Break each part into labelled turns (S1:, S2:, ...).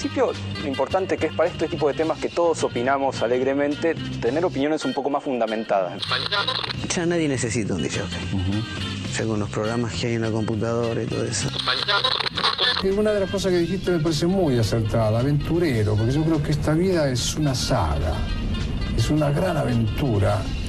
S1: En principio, lo importante que es para este tipo de temas que todos opinamos alegremente, tener opiniones un poco más fundamentadas.
S2: Ya nadie necesita un DJ. Ya con los programas que hay en la computadora y todo eso.
S3: Una de las cosas que dijiste me parece muy acertada, aventurero, porque yo creo que esta vida es una saga, es una gran aventura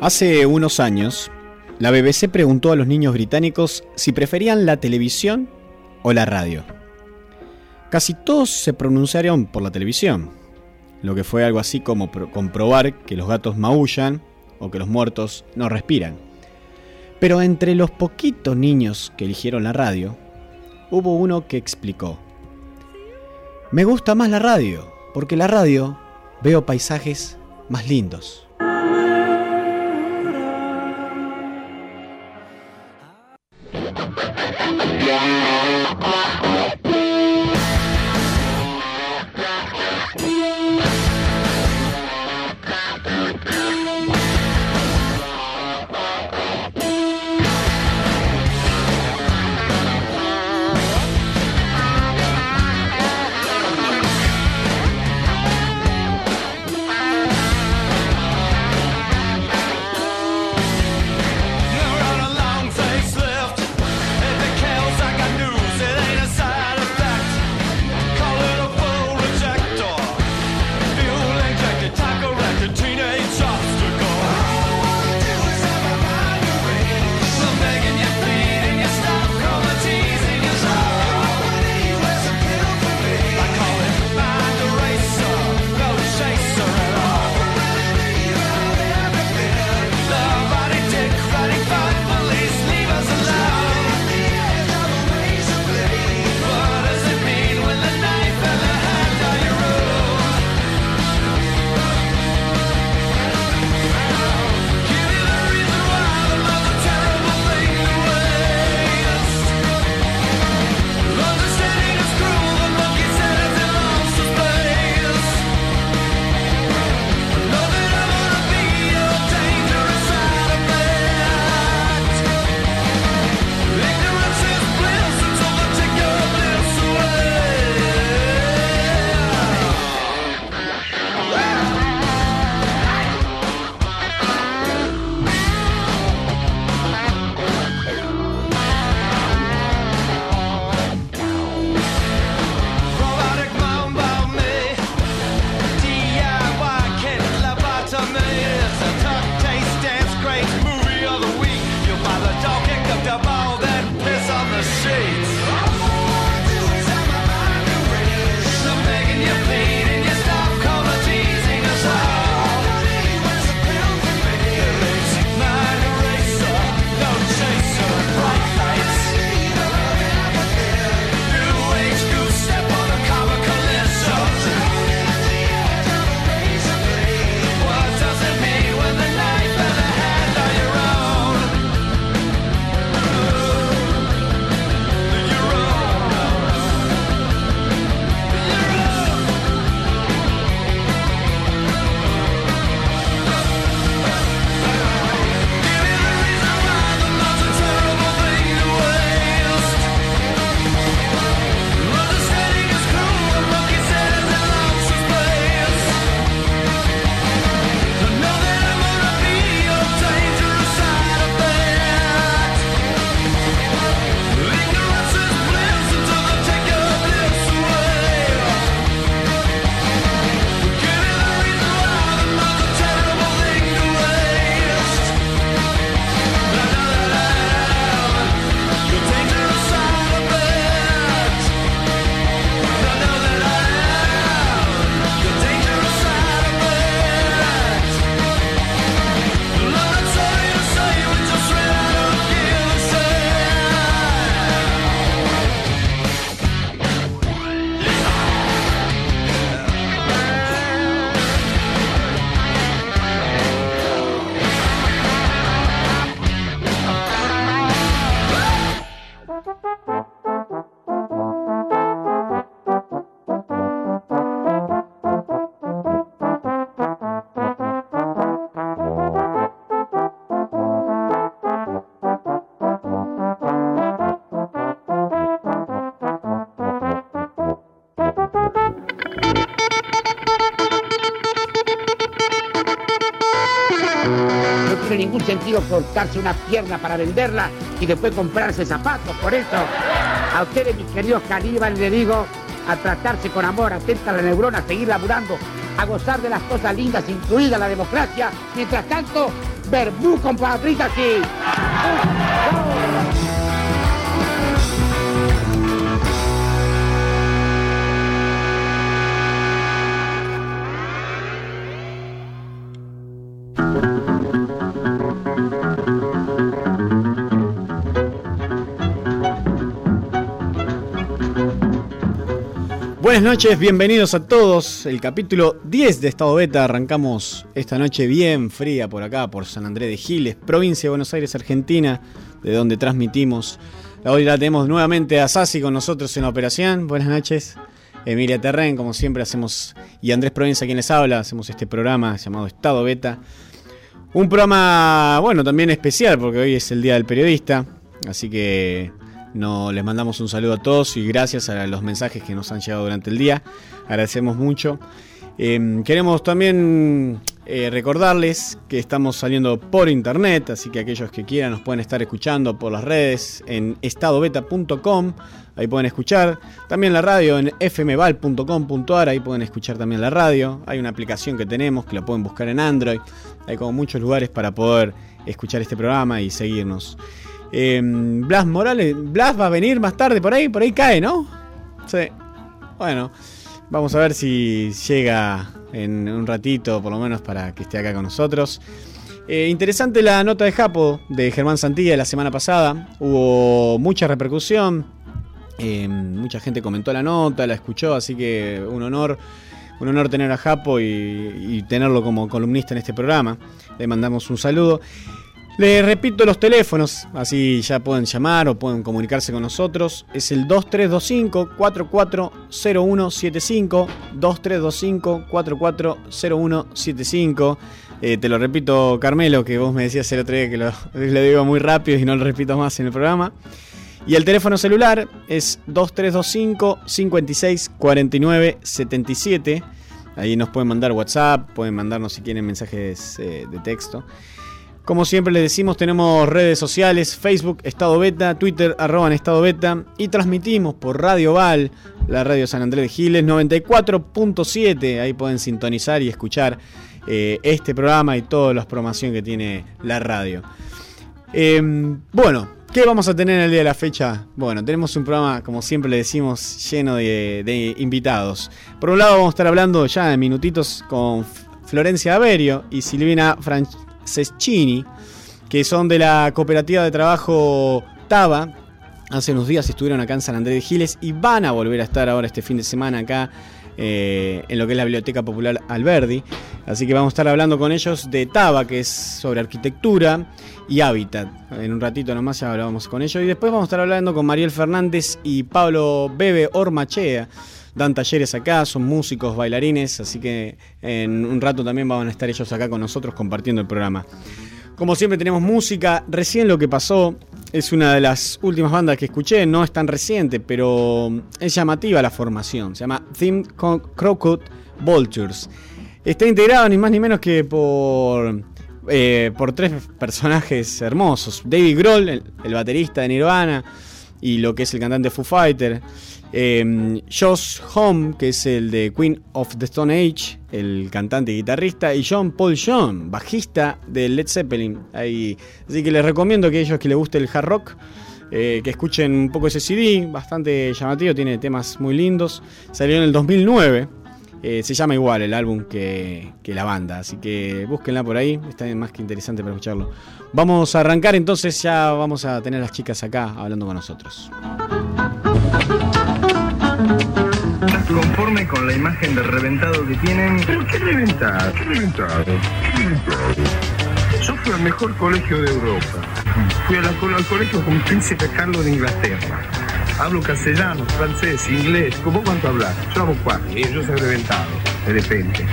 S4: Hace unos años, la BBC preguntó a los niños británicos si preferían la televisión o la radio. Casi todos se pronunciaron por la televisión, lo que fue algo así como comprobar que los gatos maullan o que los muertos no respiran. Pero entre los poquitos niños que eligieron la radio, hubo uno que explicó, me gusta más la radio, porque la radio veo paisajes más lindos.
S5: Cortarse una pierna para venderla y después comprarse zapatos. Por eso, a ustedes, mis queridos caníbales, les digo a tratarse con amor, atenta la neurona, a seguir laburando, a gozar de las cosas lindas, incluida la democracia. Mientras tanto, verbú, compatriotas, sí.
S4: Buenas noches, bienvenidos a todos. El capítulo 10 de Estado Beta. Arrancamos esta noche bien fría por acá, por San Andrés de Giles, provincia de Buenos Aires, Argentina, de donde transmitimos. Hoy la tenemos nuevamente a Sasi con nosotros en la operación. Buenas noches. Emilia Terren, como siempre hacemos, y Andrés Provincia quien les habla, hacemos este programa llamado Estado Beta. Un programa, bueno, también especial, porque hoy es el Día del Periodista, así que no, les mandamos un saludo a todos y gracias a los mensajes que nos han llegado durante el día. Agradecemos mucho. Em, queremos también eh, recordarles que estamos saliendo por internet, así que aquellos que quieran nos pueden estar escuchando por las redes en estadobeta.com, ahí pueden escuchar. También la radio en fmval.com.ar, ahí pueden escuchar también la radio. Hay una aplicación que tenemos que la pueden buscar en Android. Hay como muchos lugares para poder escuchar este programa y seguirnos. Em, Blas Morales, Blas va a venir más tarde por ahí, por ahí cae, ¿no? Sí. Bueno, vamos a ver si llega en un ratito, por lo menos para que esté acá con nosotros. Eh, interesante la nota de Japo de Germán Santilla de la semana pasada. Hubo mucha repercusión. Em, mucha gente comentó la nota, la escuchó, así que un honor. Un honor tener a Japo y, y tenerlo como columnista en este programa. Le mandamos un saludo. Les repito los teléfonos, así ya pueden llamar o pueden comunicarse con nosotros. Es el 2325-440175. 2325-440175. Eh, te lo repito, Carmelo, que vos me decías el otro día que lo, lo digo muy rápido y no lo repito más en el programa. Y el teléfono celular es 2325 56 49 77. Ahí nos pueden mandar WhatsApp, pueden mandarnos si quieren mensajes eh, de texto. Como siempre les decimos, tenemos redes sociales, Facebook, Estado Beta, Twitter, arroba en Estado Beta, y transmitimos por Radio Val, la radio San Andrés de Giles, 94.7, ahí pueden sintonizar y escuchar eh, este programa y toda la programación que tiene la radio. Eh, bueno, ¿qué vamos a tener el día de la fecha? Bueno, tenemos un programa, como siempre le decimos, lleno de, de invitados. Por un lado vamos a estar hablando ya en minutitos con Florencia Averio y Silvina Franch Seschini, que son de la cooperativa de trabajo Taba. Hace unos días estuvieron acá en San Andrés de Giles y van a volver a estar ahora este fin de semana acá eh, en lo que es la Biblioteca Popular Alberdi. Así que vamos a estar hablando con ellos de Taba, que es sobre arquitectura y hábitat. En un ratito nomás ya hablamos con ellos. Y después vamos a estar hablando con Mariel Fernández y Pablo Bebe Ormachea dan talleres acá, son músicos, bailarines, así que en un rato también van a estar ellos acá con nosotros compartiendo el programa. Como siempre tenemos música, recién lo que pasó es una de las últimas bandas que escuché, no es tan reciente, pero es llamativa la formación, se llama Theme Crowcut Vultures. Está integrado ni más ni menos que por, eh, por tres personajes hermosos. David Grohl, el, el baterista de Nirvana, y lo que es el cantante Foo Fighter. Eh, Josh Home, que es el de Queen of the Stone Age, el cantante y guitarrista, y John Paul John, bajista de Led Zeppelin. Así que les recomiendo que ellos que les guste el hard rock, eh, que escuchen un poco ese CD, bastante llamativo, tiene temas muy lindos. Salió en el 2009. Eh, se llama igual el álbum que, que, la banda, así que búsquenla por ahí, está más que interesante para escucharlo. Vamos a arrancar entonces, ya vamos a tener a las chicas acá hablando con nosotros.
S6: ¿Estás conforme con la imagen de reventado que tienen?
S7: ¿Pero qué reventado? ¿Qué reventado? ¿Qué reventado?
S6: Yo fui al mejor colegio de Europa. Fui a la, al colegio con Príncipe Carlos de Inglaterra. Hablo castellano, francés, inglés. ¿Cómo cuánto hablas? Yo hablo cuatro. Y yo soy reventado, de repente.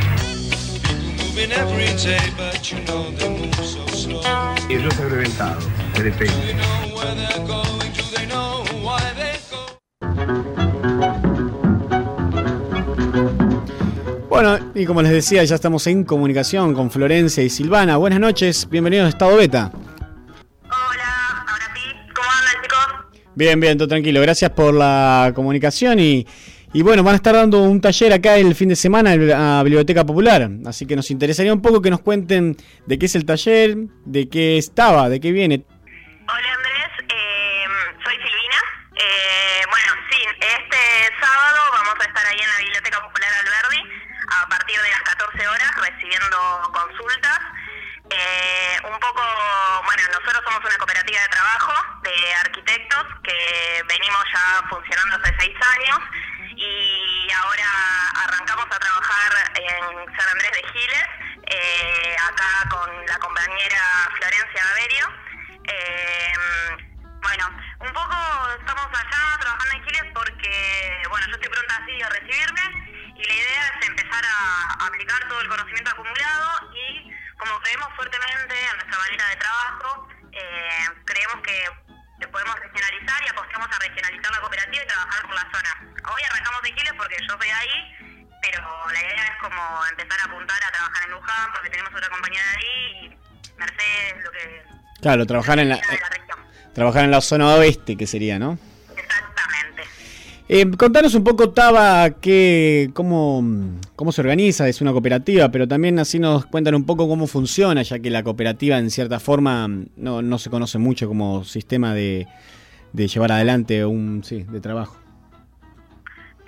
S6: Y yo soy reventado, de repente.
S4: Bueno, y como les decía, ya estamos en comunicación con Florencia y Silvana. Buenas noches, bienvenidos a Estado Beta. Hola, ahora ¿Cómo andan, chicos? Bien, bien, todo tranquilo. Gracias por la comunicación y, y bueno, van a estar dando un taller acá el fin de semana en la Biblioteca Popular. Así que nos interesaría un poco que nos cuenten de qué es el taller, de qué estaba, de qué viene.
S8: Hola, recibiendo consultas. Eh, un poco, bueno, nosotros somos una cooperativa de trabajo de arquitectos que venimos ya funcionando hace seis años y ahora arrancamos a trabajar en San Andrés de Giles, eh, acá con la
S4: Claro, trabajar en la, trabajar en la zona oeste, que sería, ¿no? Eh, contanos un poco, Taba, que, cómo, cómo se organiza, es una cooperativa, pero también así nos cuentan un poco cómo funciona, ya que la cooperativa en cierta forma no, no se conoce mucho como sistema de, de llevar adelante un sí, de trabajo.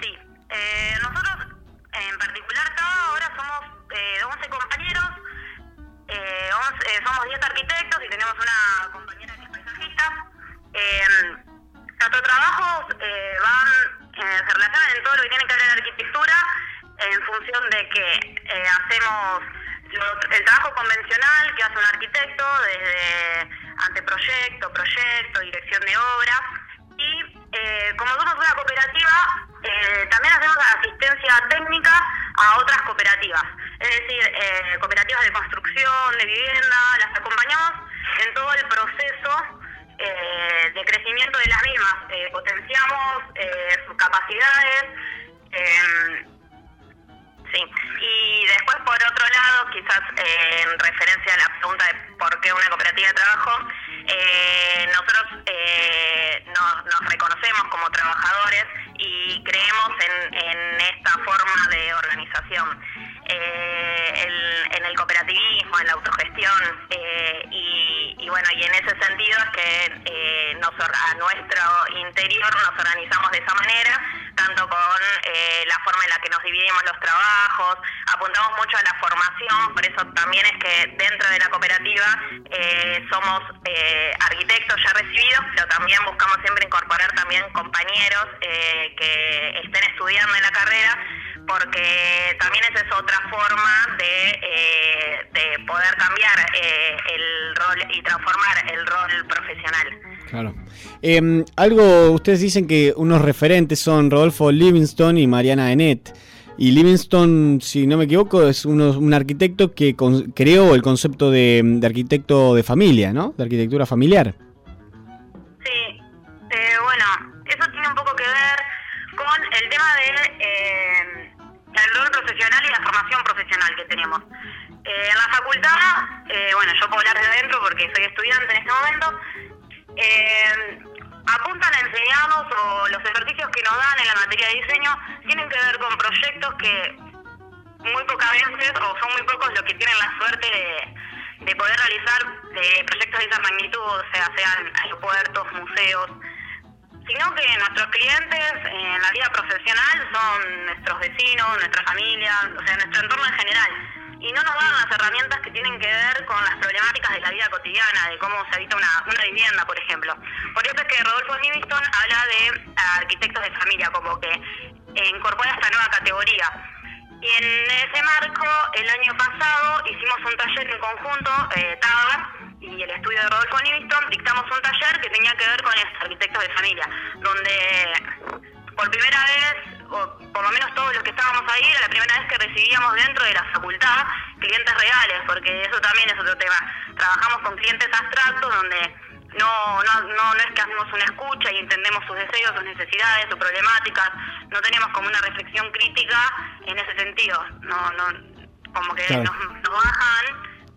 S8: Sí, eh, nuestros trabajos eh, van, eh, se relacionan en todo lo que tiene que ver la arquitectura en función de que eh, hacemos el trabajo convencional que hace un arquitecto desde anteproyecto, proyecto, dirección de obra. Y como somos una cooperativa también hacemos asistencia técnica a otras cooperativas, es decir, cooperativas de construcción, de vivienda, las acompañamos en todo el proceso eh, de crecimiento de las mismas. Eh, potenciamos eh, sus capacidades. Em, sí. Y después, por otro lado, quizás en referencia a la pregunta de por qué una cooperativa de trabajo, nosotros nos, reconocemos como trabajadores y creemos en esta forma de organización. El, en el cooperativismo, en la autogestión y y bueno, y en ese sentido es que eh, a nuestro interior nos organizamos de esa manera, tanto con eh, la forma en la que nos dividimos los trabajos, apuntamos mucho a la formación, por eso también es que dentro de la cooperativa eh, somos arquitectos ya recibidos, pero también buscamos siempre incorporar también compañeros que estén estudiando en la carrera porque también esa es otra forma de, eh, de poder cambiar eh, el rol y transformar el rol profesional.
S4: Claro. Eh, algo, ustedes dicen que unos referentes son Rodolfo Livingston y Mariana Enet. Y Livingston, si no me equivoco, es uno, un arquitecto que creó el concepto de, de, arquitecto de familia, ¿no? De arquitectura familiar.
S8: Sí, eh, bueno, eso tiene un poco que ver con el tema de el rol profesional y la formación profesional que tenemos. Eh, en la facultad, eh, bueno, yo puedo hablar desde dentro porque soy estudiante en este momento, eh, apuntan a enseñarnos o los ejercicios que nos dan en la materia de diseño tienen que ver con proyectos que muy pocas veces o son muy pocos los que tienen la suerte de, de poder realizar proyectos de esa magnitud, o sea, sean aeropuertos, museos, sino que nuestros clientes en la vida profesional son nuestros vecinos, nuestra familia, o sea, nuestro entorno en general. Y no nos dan las herramientas que tienen que ver con las problemáticas de la vida cotidiana, de cómo se habita una, una vivienda, por ejemplo. Por eso es que Rodolfo Livingston habla de arquitectos de familia, como que incorpora esta nueva categoría. Y en ese marco, el año pasado hicimos un taller en conjunto, eh, y el estudio de Rodolfo Livingston, dictamos un taller que tenía que ver con los arquitectos de familia, donde por primera vez, o por lo menos todos los que estábamos ahí, era la primera vez que recibíamos dentro de la facultad clientes reales, porque eso también es otro tema. Trabajamos con clientes abstractos donde no, no, no, no es que hacemos una escucha y entendemos sus deseos, sus necesidades, sus problemáticas, no tenemos como una reflexión crítica en ese sentido, no, no, como que nos, nos bajan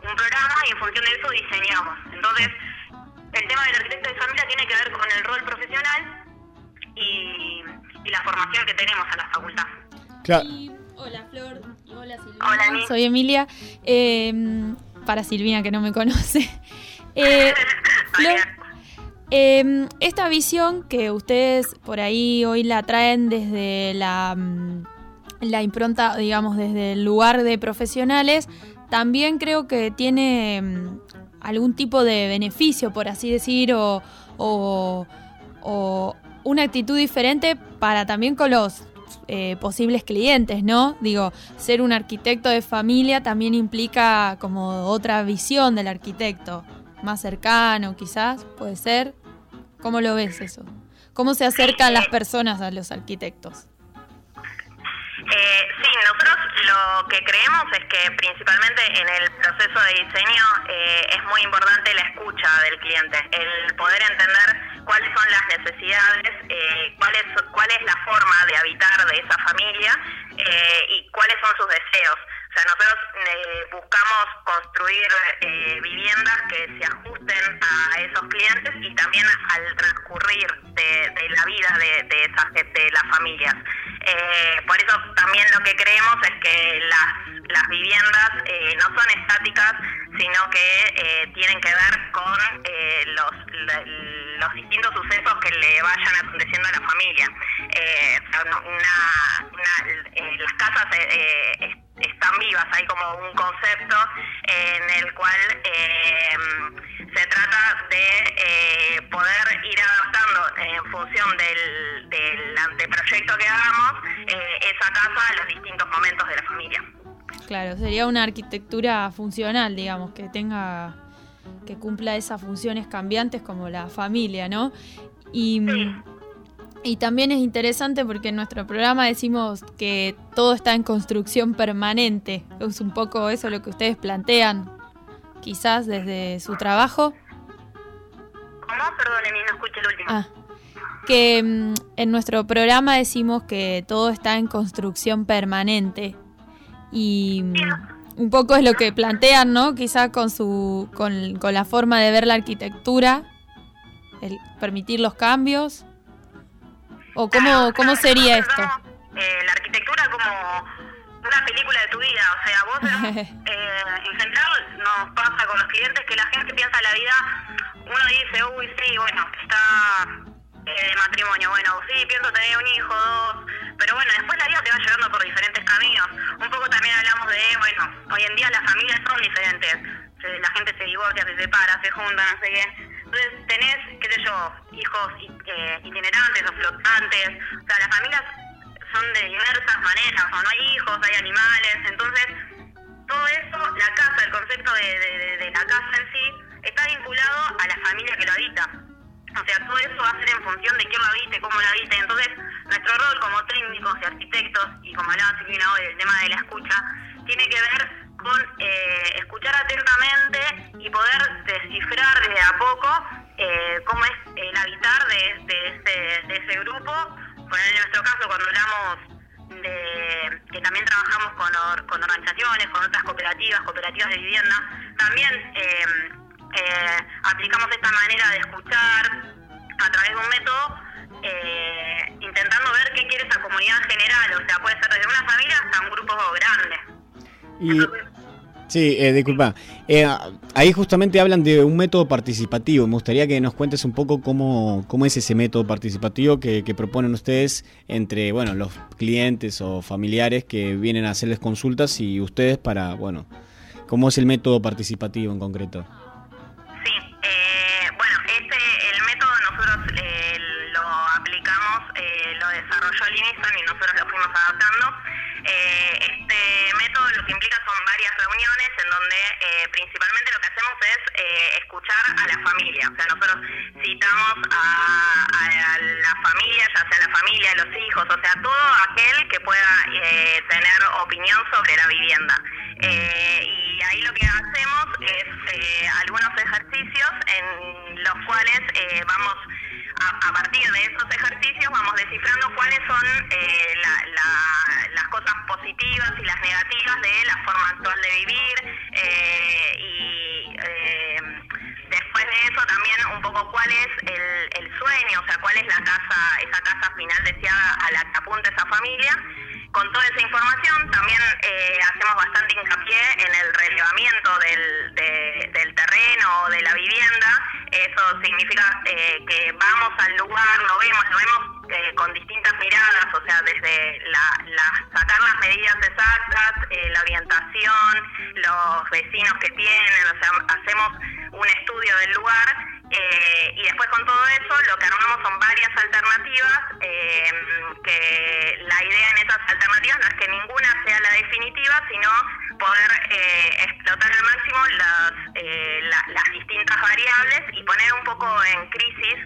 S8: un programa y en función de eso diseñamos. Entonces,
S9: el tema del arquitecto de familia tiene que ver con el rol profesional y, y la formación que tenemos en la facultad.
S4: Claro.
S10: Hola Flor, hola Silvina. Soy Emilia. Eh, para Silvina que no me conoce. Eh, Flor, eh, esta visión que ustedes por ahí hoy la traen desde la, mm, la impronta, digamos, desde el lugar de profesionales, también creo que tiene mm, algún tipo de beneficio, por así decir, o, o, o una actitud diferente para también con los eh, posibles clientes, ¿no? Digo, ser un arquitecto de familia también implica como otra visión del arquitecto, más cercano quizás, puede ser. ¿Cómo lo ves eso? ¿Cómo se acercan las personas a los arquitectos?
S9: Eh, sí, nosotros lo que creemos es que principalmente en el proceso de diseño eh, es muy importante la escucha del cliente, el poder entender cuáles son las necesidades, eh, cuál, es, cuál es la forma de habitar de esa familia eh, y cuáles son sus deseos. O sea, nosotros eh, buscamos construir eh, viviendas que se ajusten a esos clientes y también al transcurrir de, la vida de, esas, de las familias. Eh, por eso también lo que creemos es que las, las viviendas no son estáticas, sino que eh, tienen que ver con eh, los, los distintos sucesos que le vayan aconteciendo a la familia. Eh, una, una, eh, las casas están vivas, hay como un concepto en el cual eh, se trata de poder ir adaptando en función del, del anteproyecto que hagamos esa casa a los distintos momentos de la familia.
S10: Claro, sería una arquitectura funcional, digamos, que tenga que cumpla esas funciones cambiantes como la familia, ¿no? Y, y también es interesante porque en nuestro programa decimos que todo está en construcción permanente. Es un poco eso lo que ustedes plantean, quizás desde su trabajo.
S9: ¿Cómo? No escuché el último.
S10: Ah, que mm, en nuestro programa decimos que todo está en construcción permanente. Y mm, un poco es lo que plantean, ¿no? Quizá con su con, con la forma de ver la arquitectura, el permitir los cambios. ¿O cómo, cómo sería esto?
S9: Eh, la arquitectura como una película de tu vida, o sea, vos eh, en general nos pasa con los clientes que la gente piensa la vida, uno dice, uy, sí, bueno, está eh, matrimonio, bueno, sí, pienso tener un hijo, dos, pero bueno, después la vida te va llevando por diferentes caminos. Un poco también hablamos de, bueno, hoy en día las familias son diferentes, la gente se divorcia, se separa, se junta, no sé qué. Entonces tenés, qué sé yo, hijos eh, itinerantes o flotantes, o sea, las familias son de diversas maneras, o no hay hijos, hay animales, entonces todo eso, la casa, el concepto de la casa en sí, está vinculado a la familia que lo habita. O sea, todo eso va a ser en función de quién lo habite, cómo lo habite. Entonces, nuestro rol como técnicos y arquitectos, y como hablaba Silvina hoy, el tema de la escucha, tiene que ver con eh, escuchar atentamente y poder descifrar desde a poco eh, cómo es el habitar de, de, ese, de ese grupo. Bueno, en nuestro caso, cuando hablamos de que también trabajamos con, con organizaciones, con otras cooperativas, cooperativas de vivienda, también eh, eh, aplicamos esta manera de escuchar a través de un método, eh, intentando ver qué quiere esa comunidad en general, o sea, puede ser desde una familia hasta un grupo grande.
S4: Y, sí, eh, disculpa. Eh, ahí justamente hablan de un método participativo. Me gustaría que nos cuentes un poco cómo, cómo es ese método participativo que, que, proponen ustedes entre bueno, los clientes o familiares que vienen a hacerles consultas y ustedes para, bueno, cómo es el método participativo en concreto.
S9: Y nosotros lo fuimos adaptando. Eh, este método lo que implica son varias reuniones en donde eh, principalmente lo que hacemos es eh, escuchar a la familia. O sea, nosotros citamos a, a, la familia, ya sea la familia, los hijos, o sea, todo aquel que pueda tener opinión sobre la vivienda. Y ahí lo que hacemos es algunos ejercicios en los cuales vamos a, partir de esos ejercicios vamos descifrando cuáles son eh, la, la, las cosas positivas y las negativas de la forma actual de vivir eh, y eh, después de eso también un poco cuál es el, el sueño, o sea, cuál es la casa, esa casa final deseada a la que apunta esa familia. Con toda esa información también eh, hacemos bastante hincapié en el relevamiento del, del terreno o de la vivienda. Eso significa eh, que vamos al lugar, lo vemos, lo vemos eh, con distintas miradas, o sea, desde la, sacar las medidas exactas, la orientación, los vecinos que tienen, o sea, hacemos un estudio del lugar eh, y después con todo eso lo que armamos son varias alternativas, eh, que la idea en esas alternativas no es que ninguna sea la definitiva, sino poder eh, explotar al máximo las, las distintas variables y poner un poco en crisis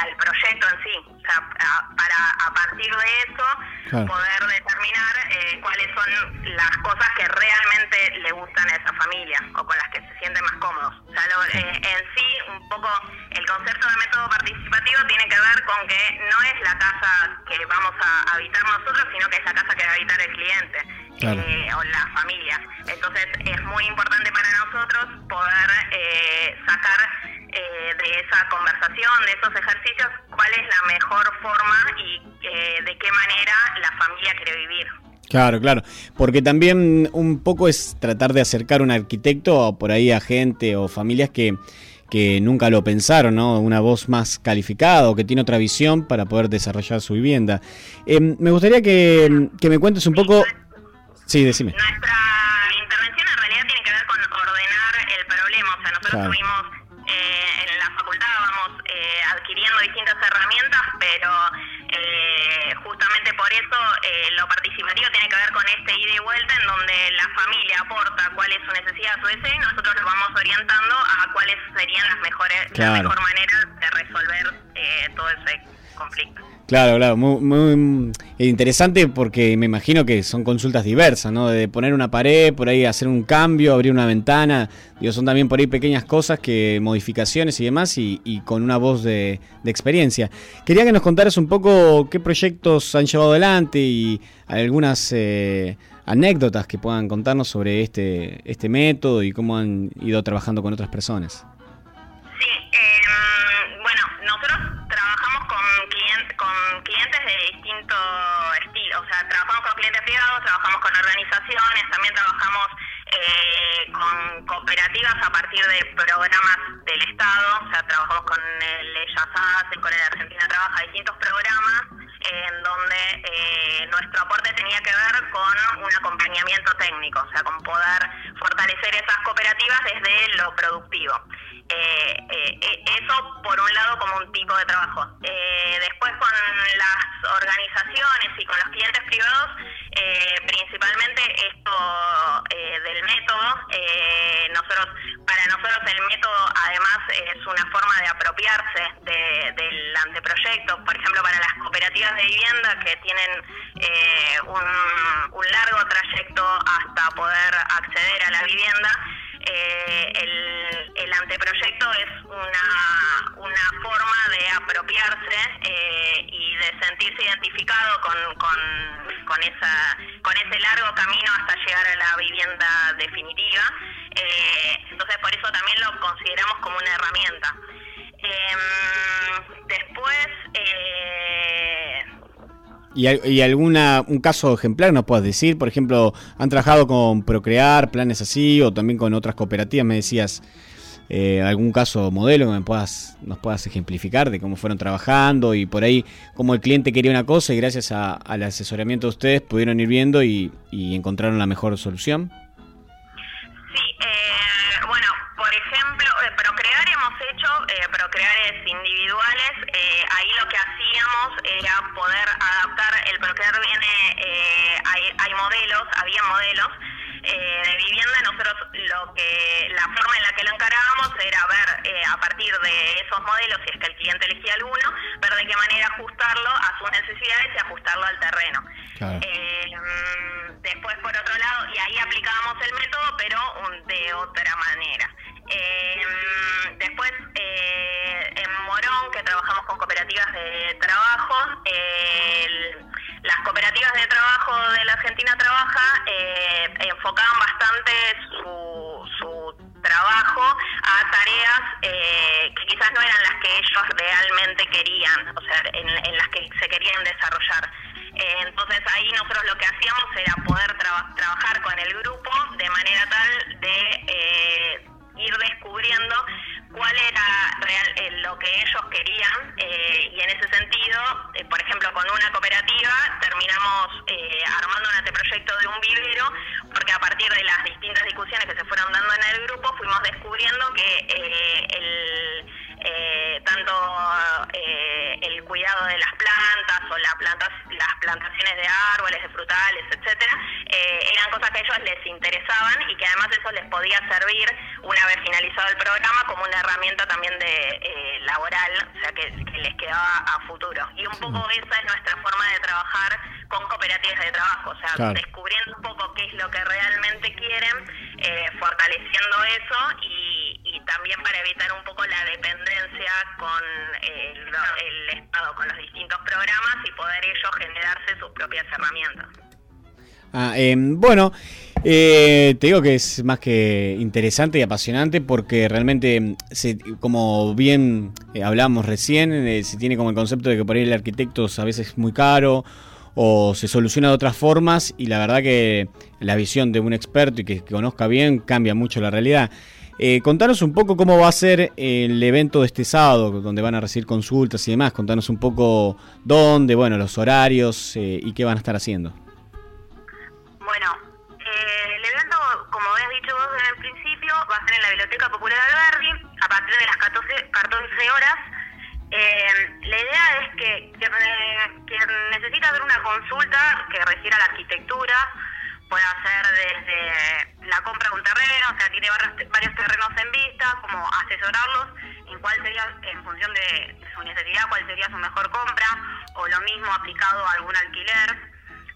S9: al proyecto en sí, o sea, para a partir de eso poder determinar cuáles son las cosas que realmente le gustan a esa familia o con las que sienten más cómodos. O sea, lo, eh, en sí, un poco el concepto de método participativo tiene que ver con que no es la casa que vamos a habitar nosotros, sino que es la casa que va a habitar el cliente eh, o la familia. Entonces, es muy importante para nosotros poder eh, sacar de esa conversación, de esos ejercicios, cuál es la mejor forma y de qué manera la familia quiere vivir.
S4: Claro, claro. Porque también un poco es tratar de acercar un arquitecto por ahí a gente o familias que, que nunca lo pensaron, ¿no? Una voz más calificada o que tiene otra visión para poder desarrollar su vivienda. Eh, me gustaría que, que, me cuentes un poco... Sí, decime.
S9: Nuestra intervención en realidad tiene que ver con ordenar el problema. O sea, nosotros tuvimos eh, en la facultad, vamos eh, adquiriendo distintas herramientas, pero por eso eh, lo participativo tiene que ver con este ida y vuelta en donde la familia aporta cuál es su necesidad, su deseo y nosotros lo vamos orientando a cuáles serían las mejores, la mejor manera de resolver eh, todo ese conflicto.
S4: Claro, claro, muy, muy, interesante porque me imagino que son consultas diversas, ¿no? De poner una pared, por ahí hacer un cambio, abrir una ventana, digo, son también por ahí pequeñas cosas que modificaciones y demás y, con una voz de, experiencia. Quería que nos contaras un poco qué proyectos han llevado adelante y algunas eh, anécdotas que puedan contarnos sobre este, este método y cómo han ido trabajando con otras personas.
S9: Sí, eh, clientes de distinto estilo, o sea, trabajamos con clientes privados, trabajamos con organizaciones, también trabajamos eh, con cooperativas a partir de programas del Estado, o sea, trabajamos con el ELLAS con el Argentina Trabaja, distintos programas en donde eh, nuestro aporte tenía que ver con un acompañamiento técnico, o sea, con poder fortalecer esas cooperativas desde lo productivo. Eh, eh, eso por un lado como un tipo de trabajo. después con las organizaciones y con los clientes privados, principalmente esto del método, nosotros para nosotros el método además es una forma de apropiarse del anteproyecto, por ejemplo para las cooperativas de vivienda que tienen un, un largo trayecto hasta poder acceder a la vivienda, eh, el, anteproyecto es una, forma de apropiarse eh, y de sentirse identificado con, con, esa, con ese largo camino hasta llegar a la vivienda definitiva. Eh, entonces, por eso también lo consideramos como una herramienta. Em, después,
S4: ¿Y, y alguna un caso ejemplar nos puedes decir? Por ejemplo, ¿han trabajado con Procrear, planes así, o también con otras cooperativas? Me decías eh, algún caso modelo que me puedas, nos puedas ejemplificar de cómo fueron trabajando y por ahí cómo el cliente quería una cosa y gracias al asesoramiento de ustedes pudieron ir viendo y, y encontraron la mejor solución.
S9: Era poder adaptar, el Procrear viene, eh, hay, hay modelos, había modelos, eh, de vivienda, nosotros lo que la forma en la que lo encarábamos era ver eh, a partir de esos modelos, si es que el cliente elegía alguno, ver de qué manera ajustarlo a sus necesidades y ajustarlo al terreno. Después, por otro lado, y ahí aplicábamos el método, pero de otra manera. Mm, después, en Morón, que trabajamos con cooperativas de trabajo, las cooperativas de trabajo de la Argentina Trabaja eh, enfocaban bastante su, su
S8: trabajo a tareas eh, que quizás no eran las que ellos realmente querían, o sea, en, las que se querían desarrollar. Entonces ahí nosotros lo que hacíamos era poder trabajar con el grupo de manera tal de eh, ir descubriendo cuál era eh, lo que ellos querían eh, y en ese sentido, por ejemplo, con una cooperativa terminamos armando un anteproyecto de un vivero porque a partir de las distintas discusiones que se fueron dando en el grupo fuimos descubriendo que el eh, tanto eh, el cuidado de las plantas o las plantas, las plantaciones de árboles, de frutales, etcétera, eh, eran cosas que a ellos les interesaban y que además eso les podía servir una vez finalizado el programa como una herramienta también de laboral, o sea que, les quedaba a futuro. Y un poco esa es nuestra forma de trabajar con cooperativas de trabajo, o sea, descubriendo un poco qué es lo que realmente quieren, fortaleciendo eso y, y también para evitar un poco la dependencia con el, Estado, con los distintos programas y poder ellos generarse sus propias herramientas.
S4: Ah, em, bueno, eh, te digo que es más que interesante y apasionante porque realmente, em, se, como bien eh, hablamos recién, eh, se tiene como el concepto de que por ahí el arquitecto a veces es muy caro o se soluciona de otras formas y la verdad que la visión de un experto y que conozca bien cambia mucho la realidad. Eh, contanos un poco cómo va a ser el evento de este sábado, donde van a recibir consultas y demás. Contanos un poco dónde, bueno, los horarios eh, y qué van a estar haciendo.
S8: Bueno, eh, el evento, como habías dicho vos en el principio, va a ser en la Biblioteca Popular Alberdi a partir de las 14, 14 horas. la idea es que quien necesita hacer una consulta que refiera a la arquitectura, puede hacer desde la compra de un terreno, o sea, tiene varios terrenos en vista, como asesorarlos en cuál sería, en función de su necesidad, cuál sería su mejor compra, o lo mismo aplicado a algún alquiler.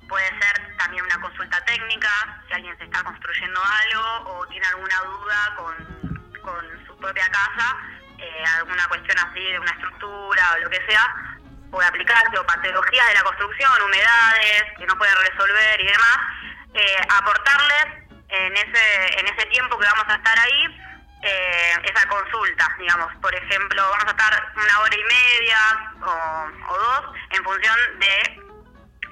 S8: Puede ser también una consulta técnica, si alguien se está construyendo algo o tiene alguna duda con, su propia casa, eh, alguna cuestión así de una estructura o lo que sea, puede aplicarse, o patologías de la construcción, humedades que no pueden resolver y demás eh, aportarles en ese, en ese tiempo que vamos a estar ahí eh, esa consulta, digamos, por ejemplo, vamos a estar una hora y media o, dos en función de,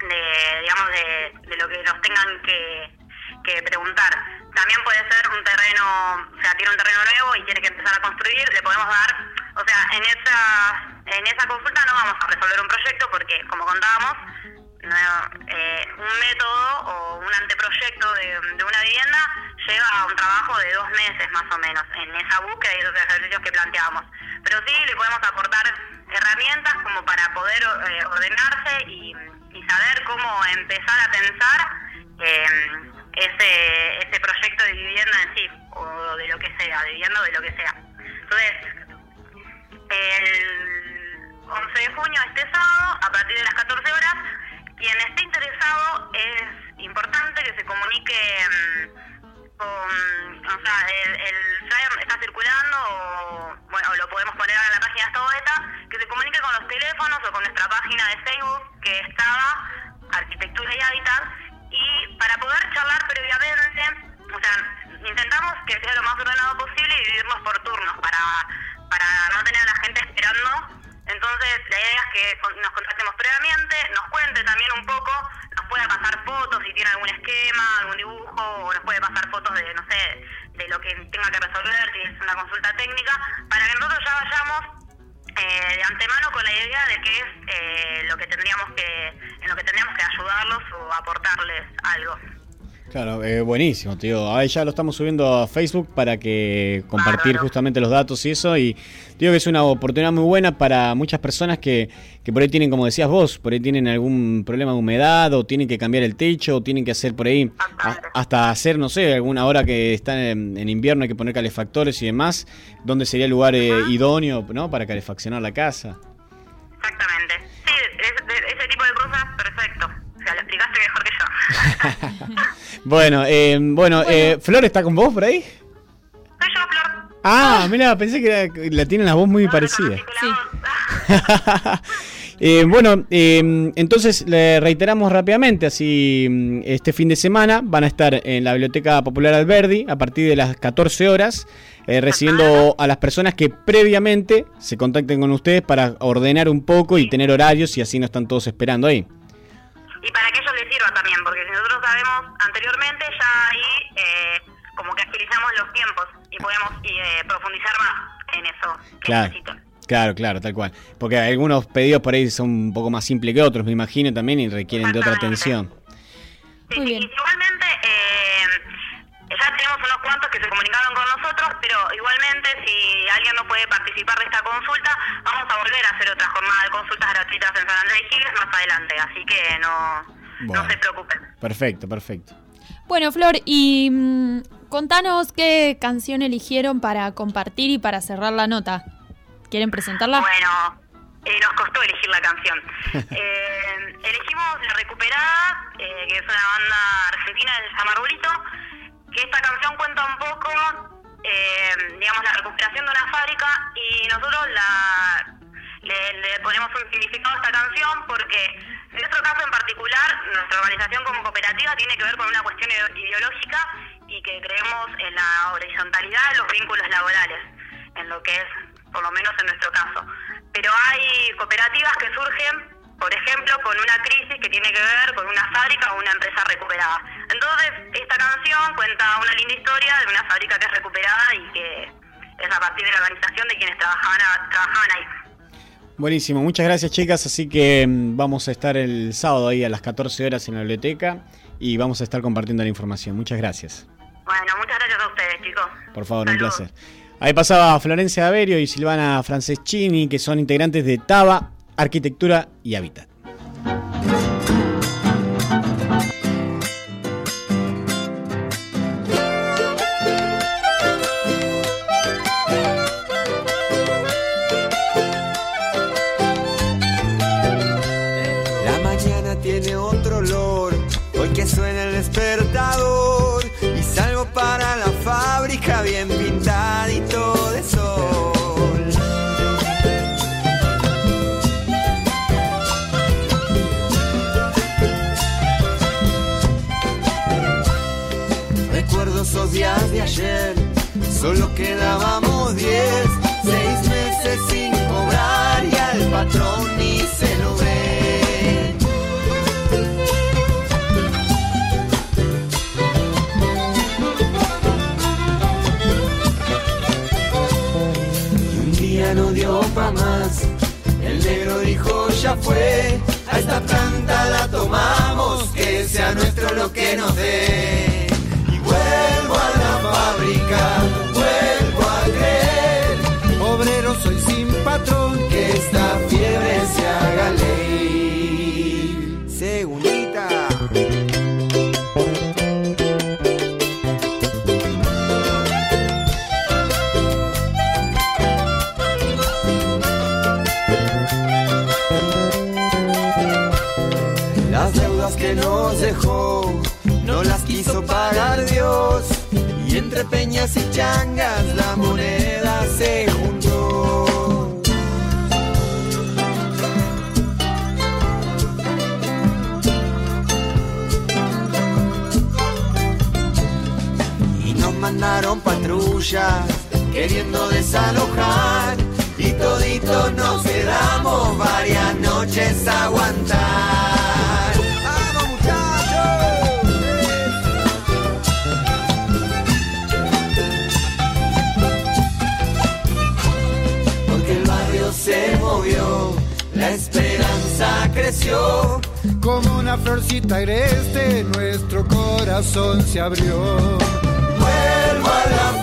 S8: de digamos, de, lo que nos tengan que, que preguntar. También puede ser un terreno, o sea, tiene un terreno nuevo y tiene que empezar a construir, le podemos dar, o sea, en esa, en esa consulta no vamos a resolver un proyecto porque, como contábamos, eh, un método o un anteproyecto de, una vivienda lleva a un trabajo de dos meses más o menos en esa búsqueda y esos ejercicios que planteamos. Pero sí le podemos aportar herramientas como para poder eh, ordenarse y, saber cómo empezar a pensar eh, ese, ese proyecto de vivienda en sí, o de lo que sea, de vivienda o de lo que sea. Entonces, el 11 de junio, este sábado, a partir de las 14 horas, quien esté interesado es importante que se comunique mm, con, o sea, el, flyer está circulando o, bueno, lo podemos poner en la página Estado que se comunique con los teléfonos o con nuestra página de Facebook que estaba Arquitectura y Hábitat y para poder charlar previamente, o sea, intentamos que sea lo más ordenado posible y dividirnos por turnos para, para no tener a la gente esperando entonces, la idea es que nos contactemos previamente, nos cuente también un poco, nos pueda pasar fotos si tiene algún esquema, algún dibujo, o nos puede pasar fotos de, no sé, de lo que tenga que resolver, si es una consulta técnica, para que nosotros ya vayamos eh, de antemano con la idea de qué es eh, lo que tendríamos que, en lo que tendríamos que ayudarlos o aportarles algo.
S4: Claro, eh, buenísimo, tío. Ahí ya lo estamos subiendo a Facebook para que compartir justamente los datos y eso. Y digo que es una oportunidad muy buena para muchas personas que, que por ahí tienen, como decías vos, por ahí tienen algún problema de humedad o tienen que cambiar el techo o tienen que hacer por ahí, hasta hacer, no sé, alguna hora que están en, invierno hay que poner calefactores y demás. ¿Dónde sería el lugar eh, idóneo ¿no? para calefaccionar la casa?
S8: Exactamente. Sí, ese tipo de cosas, perfecto. O sea, lo explicaste mejor que yo.
S4: Bueno, eh, bueno, Eh, ¿Flor está con vos por ahí?
S8: Soy yo, Flor.
S4: Ah, mira, pensé que la tienen la voz muy parecida. sí. Eh, bueno, eh, entonces le reiteramos rápidamente, así mm, este fin de semana van a estar en la Biblioteca Popular Alberdi a partir de las 14 horas, eh, recibiendo a las personas que previamente se contacten con ustedes para ordenar un poco y tener horarios y así no están todos esperando ahí.
S8: Y para que ellos les sirva también, porque si nosotros sabemos anteriormente, ya ahí eh, como que agilizamos los tiempos y podemos eh, profundizar más en eso que
S4: Claro.
S8: necesitan.
S4: Claro, claro, tal cual. Porque algunos pedidos por ahí son un poco más simples que otros, me imagino también, y requieren de otra atención.
S8: Sí, sí, Igualmente, eh, ya tenemos unos cuantos que se comunicaron con nosotros, pero igualmente si alguien no puede participar de esta consulta, vamos a volver a hacer otra jornada de consultas gratuitas en San Andrés de Giles más adelante, así que no,
S4: Bueno.
S8: no se preocupen.
S4: Perfecto, perfecto.
S10: Bueno, Flor, y mm, contanos qué canción eligieron para compartir y para cerrar la nota. ¿Quieren presentarla?
S8: Bueno, eh, nos costó elegir la canción. Eh, elegimos La Recuperada, eh, que es una banda argentina del Samarulito, que esta canción cuenta un poco, eh, digamos, la recuperación de una fábrica y nosotros la, le, le ponemos un significado a esta canción porque en nuestro caso en particular, nuestra organización como cooperativa tiene que ver con una cuestión ide- ideológica y que creemos en la horizontalidad de los vínculos laborales, en lo que es, por lo menos en nuestro caso. Pero hay cooperativas que surgen, por ejemplo, con una crisis que tiene que ver con una fábrica o una empresa recuperada. Entonces, esta canción cuenta una linda historia de una fábrica que es recuperada y que es a partir de la organización de quienes trabajaban, a- trabajaban ahí.
S4: Buenísimo, muchas gracias chicas, así que mm, vamos a estar el sábado ahí a las 14 horas en la biblioteca y vamos a estar compartiendo la información. Muchas gracias.
S8: Bueno, muchas gracias a ustedes, chicos.
S4: Por favor, un placer. Ahí pasaba Florencia Averio y Silvana Franceschini, que son integrantes de TABA, Arquitectura y Hábitat.
S11: Solo quedábamos diez, seis meses sin cobrar y al patrón ni se lo ve. Y un día no dio pa' más, el negro dijo ya fue, a esta planta la tomamos, que sea nuestro lo que nos dé. Se haga ley. Segundita. Las deudas que nos dejó no las quiso pagar Dios. Y entre peñas y changas la moneda patrullas queriendo desalojar. Y toditos nos quedamos varias noches a aguantar. ¡Vamos muchachos! Porque el barrio se movió, la esperanza creció.
S12: Como una florcita agreste, nuestro corazón se abrió.
S11: Vuelvo a la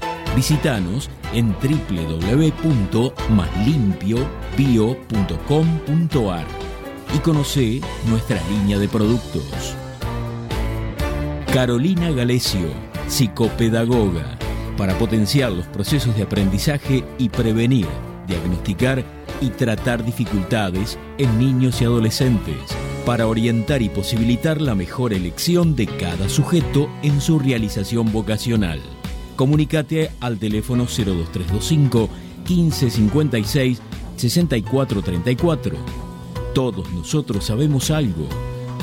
S13: Visítanos en www.maslimpiobio.com.ar y conoce nuestra línea de productos. Carolina Galecio, psicopedagoga, para potenciar los procesos de aprendizaje y prevenir, diagnosticar y tratar dificultades en niños y adolescentes, para orientar y posibilitar la mejor elección de cada sujeto en su realización vocacional. Comunícate al teléfono 02325 1556 6434. Todos nosotros sabemos algo,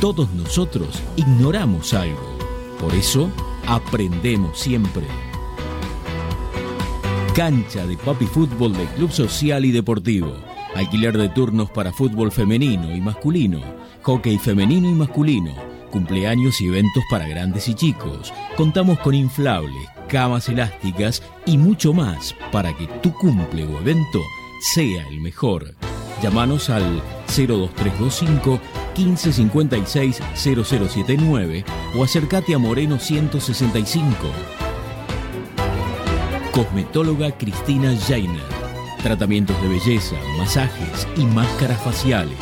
S13: todos nosotros ignoramos algo. Por eso, aprendemos siempre. Cancha de Papi Fútbol de Club Social y Deportivo. Alquiler de turnos para fútbol femenino y masculino, hockey femenino y masculino, cumpleaños y eventos para grandes y chicos. Contamos con inflables, camas elásticas y mucho más para que tu cumple o evento sea el mejor. Llámanos al 02325 1556 0079 o acércate a Moreno 165. Cosmetóloga Cristina Jainer. Tratamientos de belleza, masajes y máscaras faciales.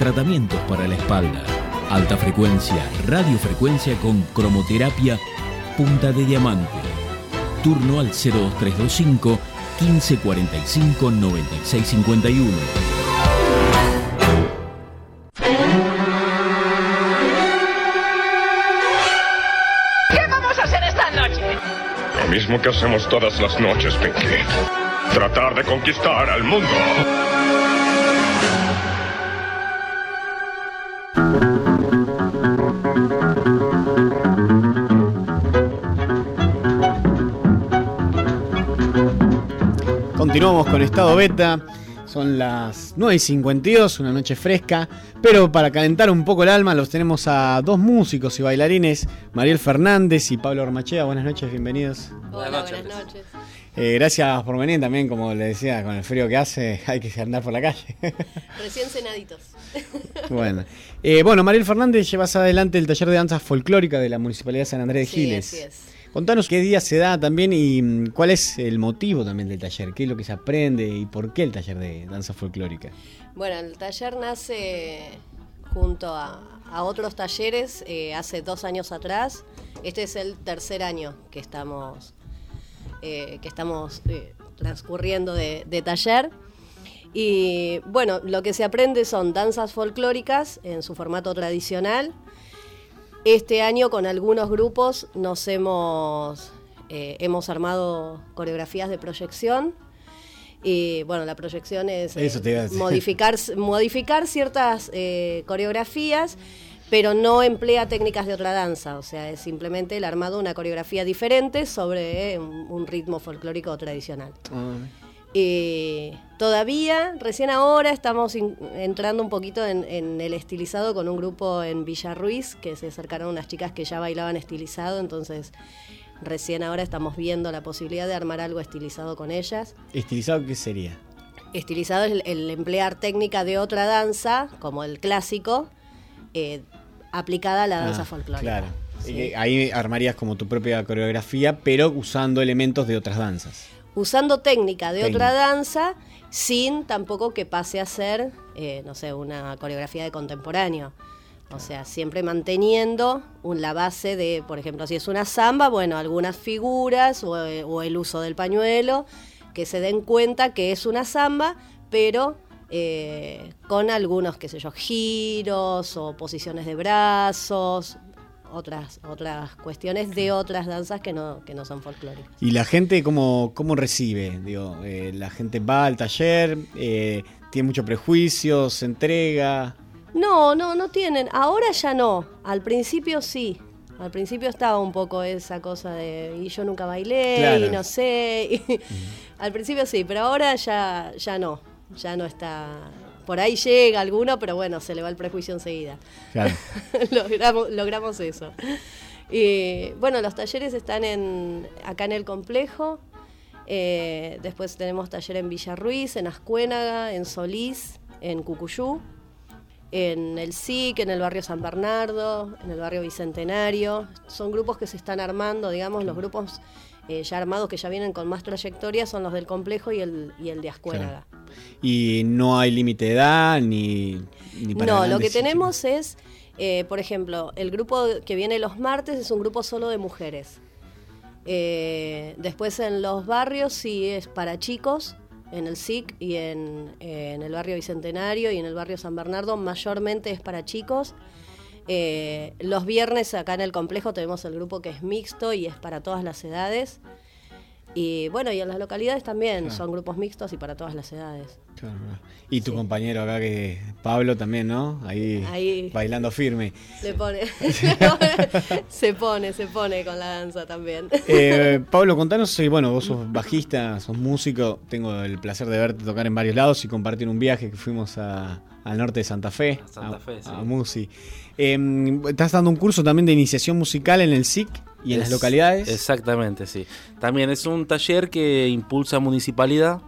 S13: Tratamientos para la espalda. Alta frecuencia, radiofrecuencia con cromoterapia, punta de diamante. Turno al 02325 1545 9651.
S14: ¿Qué vamos a hacer esta noche?
S7: Lo mismo que hacemos todas las noches, Pinky. Tratar de conquistar al mundo.
S4: Continuamos con estado beta. Son las 9 y 52, una noche fresca. Pero para calentar un poco el alma, los tenemos a dos músicos y bailarines, Mariel Fernández y Pablo Ormachea. Buenas noches, bienvenidos.
S15: Hola, buenas noches.
S4: Eh, gracias por venir también, como le decía, con el frío que hace, hay que andar por la calle.
S15: Recién cenaditos.
S4: bueno, eh, bueno, Mariel Fernández, llevas adelante el taller de danza folclórica de la Municipalidad de San Andrés de
S15: Sí,
S4: Giles.
S15: así es.
S4: Contanos qué día se da también y mm, cuál es el motivo también del taller, qué es lo que se aprende y por qué el taller de danza folclórica.
S15: Bueno, el taller nace junto a, otros talleres eh, hace dos años atrás. Este es el tercer año que estamos, eh, que estamos eh, transcurriendo de, de taller. Y bueno, lo que se aprende son danzas folclóricas en su formato tradicional. Este año con algunos grupos nos hemos, eh, hemos armado coreografías de proyección. Y bueno, la proyección es eh,
S4: Eso te
S15: modificar, modificar ciertas eh, coreografías, pero no emplea técnicas de otra danza. O sea, es simplemente el armado de una coreografía diferente sobre eh, un, un ritmo folclórico tradicional. Eh, todavía, recién ahora, estamos in- entrando un poquito en, en el estilizado con un grupo en Villa Ruiz, que se acercaron unas chicas que ya bailaban estilizado, entonces recién ahora estamos viendo la posibilidad de armar algo estilizado con ellas.
S4: ¿Estilizado qué sería?
S15: Estilizado es el, el emplear técnica de otra danza, como el clásico, eh, aplicada a la danza
S4: Ah,
S15: folclórica.
S4: Claro.
S15: Sí.
S4: Eh, Ahí armarías como tu propia coreografía, pero usando elementos de otras danzas.
S15: Usando técnica de otra danza sin tampoco que pase a ser, eh, no sé, una coreografía de contemporáneo. O sea, siempre manteniendo un- la base de, por ejemplo, si es una samba, bueno, algunas figuras o, eh, o el uso del pañuelo, que se den cuenta que es una samba, pero eh, con algunos, qué sé yo, giros o posiciones de brazos, otras, otras cuestiones de otras danzas que no, que no son folclóricas.
S4: ¿Y la gente cómo, cómo recibe? Digo, eh, la gente va al taller, eh, tiene mucho prejuicio, se entrega.
S15: No, no, no tienen. Ahora ya no. Al principio sí. Al principio estaba un poco esa cosa de y yo nunca bailé
S4: Claro.
S15: y no sé. y- Al principio sí, pero ahora ya, ya no. Ya no está. Por ahí llega alguno, pero bueno, se le va el prejuicio enseguida.
S4: Claro.
S15: logramos, logramos eso. Y bueno, los talleres están en, acá en el complejo. Eh, después tenemos taller en Villa Ruiz, en Ascuénaga, en Solís, en Cucuyú, en el SIC, en el barrio San Bernardo, en el barrio Bicentenario. Son grupos que se están armando, digamos, los grupos eh, ya armados que ya vienen con más trayectoria son los del complejo y el, y el de Ascuénaga.
S4: Y no hay límite de edad ni, ni para
S15: No, lo que tenemos es, eh, por ejemplo, el grupo que viene los martes es un grupo solo de mujeres. Eh, después en los barrios sí es para chicos, en el SIC y en, en el barrio Bicentenario y en el barrio San Bernardo mayormente es para chicos. Eh, los viernes acá en el complejo tenemos el grupo que es mixto y es para todas las edades. Y bueno, y en las localidades también
S4: Claro.
S15: son grupos mixtos y para todas las edades.
S4: Claro, claro. Y tu compañero acá, que Pablo también, ¿no? Ahí,
S15: Ahí.
S4: bailando firme.
S15: Le pone. se pone, se pone con la danza también.
S4: Eh, Pablo, contanos, eh, bueno, vos sos bajista, sos músico, tengo el placer de verte tocar en varios lados y compartir un viaje que fuimos a- al norte de Santa Fe, a,
S16: Santa Fe, sí.
S4: a Musi. Eh, estás dando un curso también de iniciación musical en el SIC y en las
S16: Es-
S4: localidades.
S16: Exactamente, sí. También es un taller que impulsa municipalidad.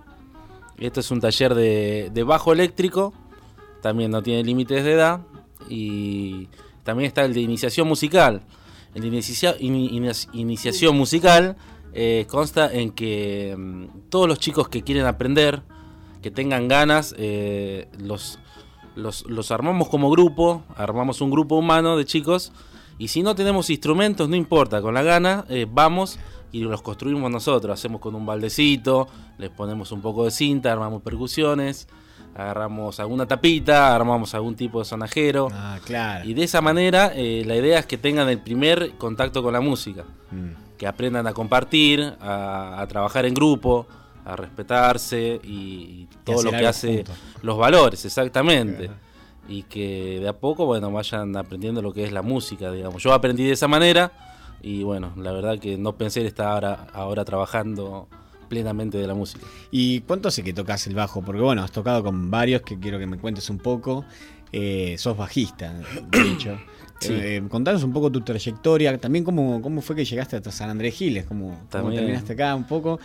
S16: Esto es un taller de, de bajo eléctrico. También no tiene límites de edad. Y también está el de iniciación musical. El de inicia- ini- ini- iniciación musical eh, consta en que mm, todos los chicos que quieren aprender, que tengan ganas, eh, los, los, los armamos como grupo, armamos un grupo humano de chicos, y si no tenemos instrumentos, no importa, con la gana, eh, vamos y los construimos nosotros, hacemos con un baldecito, les ponemos un poco de cinta, armamos percusiones, agarramos alguna tapita, armamos algún tipo de sonajero,
S4: Ah, claro.
S16: y de esa manera eh, la idea es que tengan el primer contacto con la música,
S4: Mm.
S16: que aprendan a compartir, a, a trabajar en grupo, a respetarse y, y todo lo que hace
S4: juntos.
S16: los valores, exactamente. Y que de a poco, bueno, vayan aprendiendo lo que es la música, digamos. Yo aprendí de esa manera y bueno, la verdad que no pensé estar ahora, ahora trabajando plenamente de la música.
S4: ¿Y cuánto hace que tocas el bajo? Porque bueno, has tocado con varios que quiero que me cuentes un poco. Eh, sos bajista, de hecho.
S16: Sí.
S4: Eh, contanos un poco tu trayectoria, también cómo, cómo fue que llegaste hasta San Andrés Giles, cómo, cómo terminaste acá un poco.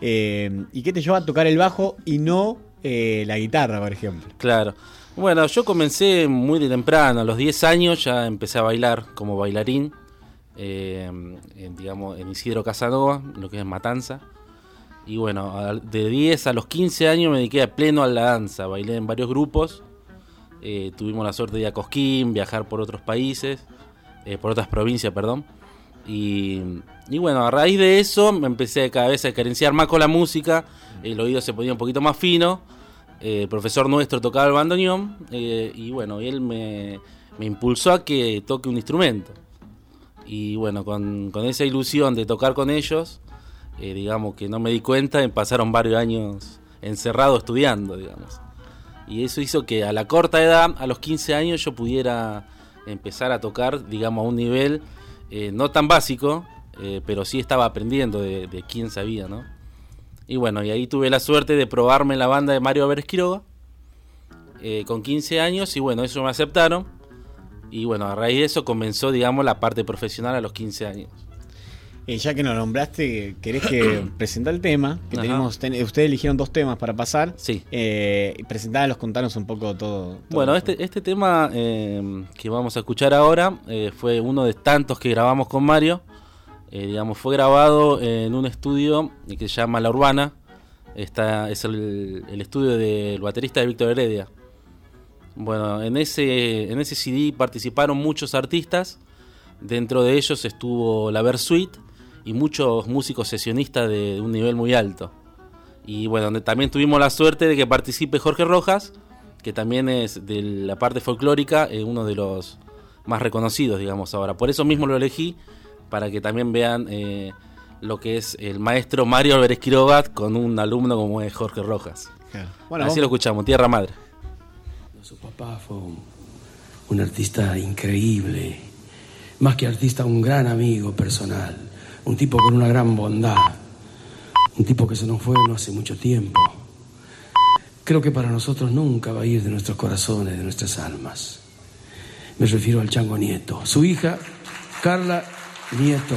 S4: Eh, ¿Y qué te llevó a tocar el bajo y no eh, la guitarra, por ejemplo?
S16: Claro. Bueno, yo comencé muy de temprano, a los 10 años ya empecé a bailar como bailarín, eh, digamos, en Isidro Casanova, lo que es Matanza. Y bueno, de 10 a los 15 años me dediqué a pleno a la danza, bailé en varios grupos, tuvimos la suerte de ir a Cosquín, viajar por otros países, por otras provincias, perdón. Y, y bueno, a raíz de eso me empecé cada vez a carenciar más con la música, el oído se ponía un poquito más fino, eh, el profesor nuestro tocaba el bandoneón eh, y bueno, él me, me impulsó a que toque un instrumento. Y bueno, con, con esa ilusión de tocar con ellos, eh, digamos que no me di cuenta, y pasaron varios años encerrado estudiando, digamos. Y eso hizo que a la corta edad, a los 15 años, yo pudiera empezar a tocar, digamos, a un nivel eh, no tan básico, eh, pero sí estaba aprendiendo de, quién sabía, ¿no? Y bueno, y ahí tuve la suerte de probarme en la banda de Mario Álvarez Quiroga, eh, con 15 años, y bueno, eso me aceptaron. Y bueno, a raíz de eso comenzó, digamos, la parte profesional a los 15 años.
S4: Eh, ya que nos nombraste, querés que presentar el tema. Que
S16: Ajá.
S4: tenemos, ten- ustedes eligieron dos temas para pasar.
S16: Sí.
S4: Eh, presentalos, contanos un poco todo. todo.
S16: Bueno, este, este tema eh, que vamos a escuchar ahora eh, fue uno de tantos que grabamos con Mario. Digamos, fue grabado en un estudio que se llama La Urbana. Esta es el, el estudio del baterista de Víctor Heredia. Bueno, en ese, en ese CD participaron muchos artistas. Dentro de ellos estuvo la Versuit y muchos músicos sesionistas de un nivel muy alto. Y bueno, donde también tuvimos la suerte de que participe Jorge Rojas, que también es de la parte folclórica, eh, uno de los más reconocidos, digamos, ahora. Por eso mismo lo elegí, para que también vean eh, lo que es el maestro Mario Álvarez Quiroga con un alumno como es Jorge Rojas.
S4: Bueno,
S16: Así
S4: vamos-
S16: lo escuchamos, Tierra Madre.
S17: Su papá fue un, un artista increíble, más que artista, un gran amigo personal, un tipo con una gran bondad, un tipo que se nos fue no hace mucho tiempo. Creo que para nosotros nunca va a ir de nuestros corazones, de nuestras almas. Me refiero al Chango Nieto. Su hija, Carla, nieto.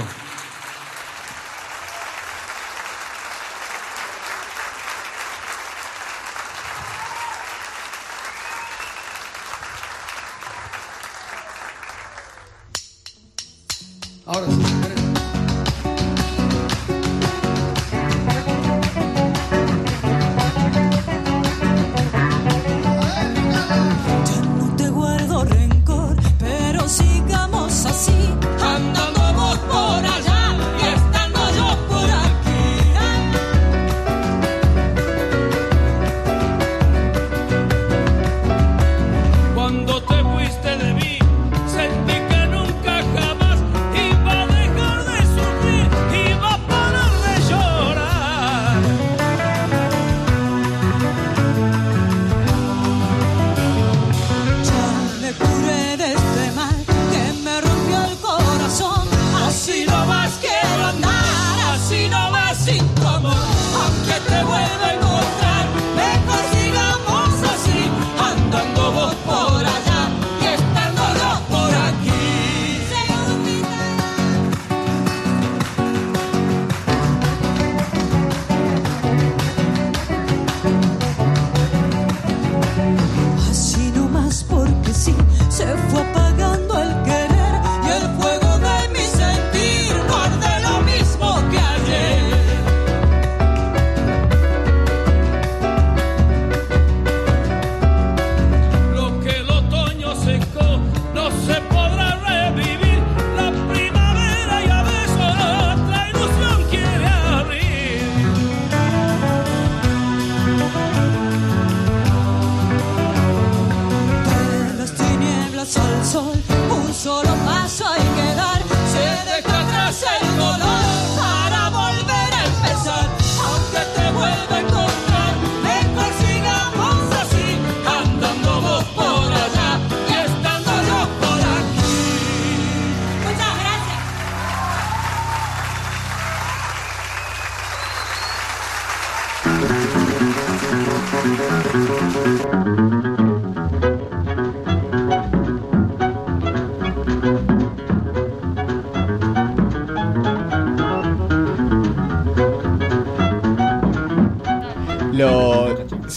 S17: Ahora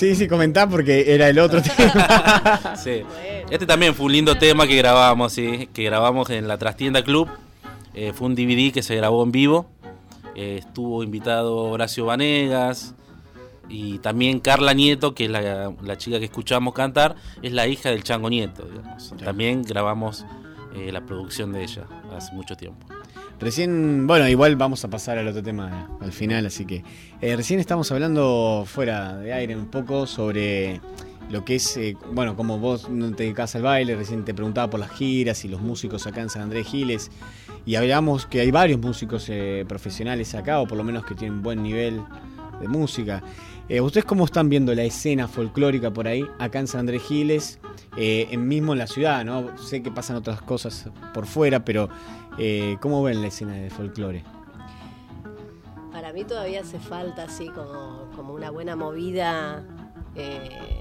S18: Sí,
S4: sí, comentá porque era el otro tema.
S16: Sí. Este también fue un lindo tema que grabamos, sí, que grabamos en la Trastienda Club. Eh, fue un DVD que se grabó en vivo. Eh, estuvo invitado Horacio Vanegas y también Carla Nieto, que es la, la chica que escuchamos cantar, es la hija del Chango Nieto. digamos. También grabamos eh, la producción de ella hace mucho tiempo.
S4: Recién, bueno, igual vamos a pasar al otro tema al final, así que eh, recién estamos hablando fuera de aire un poco sobre lo que es, eh, bueno, como vos no te dedicás al baile, recién te preguntaba por las giras y los músicos acá en San Andrés Giles, y hablamos que hay varios músicos eh, profesionales acá, o por lo menos que tienen buen nivel de música. ¿Ustedes cómo están viendo la escena folclórica por ahí, acá en San Andrés Giles, en mismo en la ciudad, ¿no? Sé que pasan otras cosas por fuera, pero eh, ¿cómo ven la escena de folclore?
S15: Para mí todavía hace falta así como, como una buena movida. eh,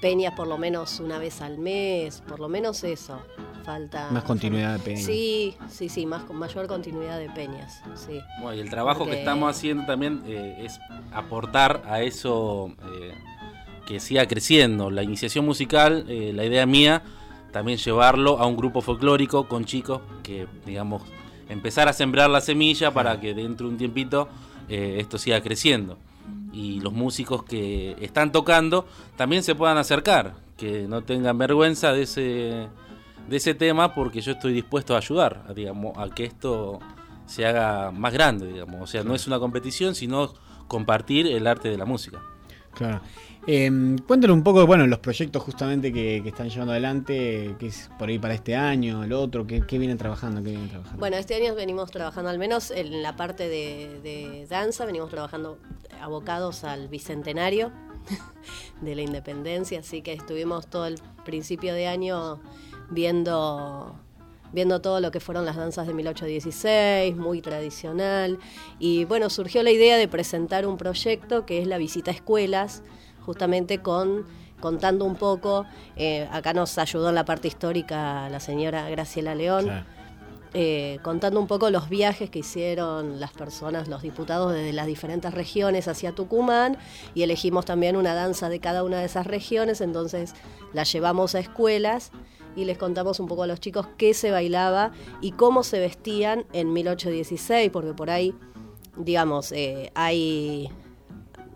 S15: peñas por lo menos una vez al mes, por lo menos eso. Falta.
S4: Más continuidad de peñas.
S15: Sí, sí, sí, más con mayor continuidad de peñas. Sí.
S16: Bueno, y el trabajo
S15: Porque-
S16: que estamos haciendo también eh, es aportar a eso eh, que siga creciendo. La iniciación musical, eh, la idea mía, también llevarlo a un grupo folclórico con chicos que, digamos, empezar a sembrar la semilla para que dentro de un tiempito eh, esto siga creciendo. Y los músicos que están tocando también se puedan acercar, que no tengan vergüenza de ese, de ese tema porque yo estoy dispuesto a ayudar, a, digamos, a que esto se haga más grande, digamos. O sea, no es una competición, sino compartir el arte de la música.
S4: Claro. Eh, cuéntanos un poco, bueno, los proyectos justamente que, están llevando adelante, que es por ahí para este año, el otro, ¿qué, qué vienen trabajando? ¿Qué vienen trabajando?
S15: Bueno, este año venimos trabajando, al menos en la parte de, de danza, venimos trabajando abocados al bicentenario de la independencia, así que estuvimos todo el principio de año viendo viendo todo lo que fueron las danzas de 1816, muy tradicional. Y bueno, surgió la idea de presentar un proyecto que es la visita a escuelas, justamente con contando un poco, eh, acá nos ayudó en la parte histórica la señora Graciela León.
S4: Claro.
S15: eh, contando un poco los viajes que hicieron las personas, los diputados desde las diferentes regiones hacia Tucumán y elegimos también una danza de cada una de esas regiones, entonces la llevamos a escuelas y les contamos un poco a los chicos qué se bailaba y cómo se vestían en 1816, porque por ahí, digamos, eh, hay,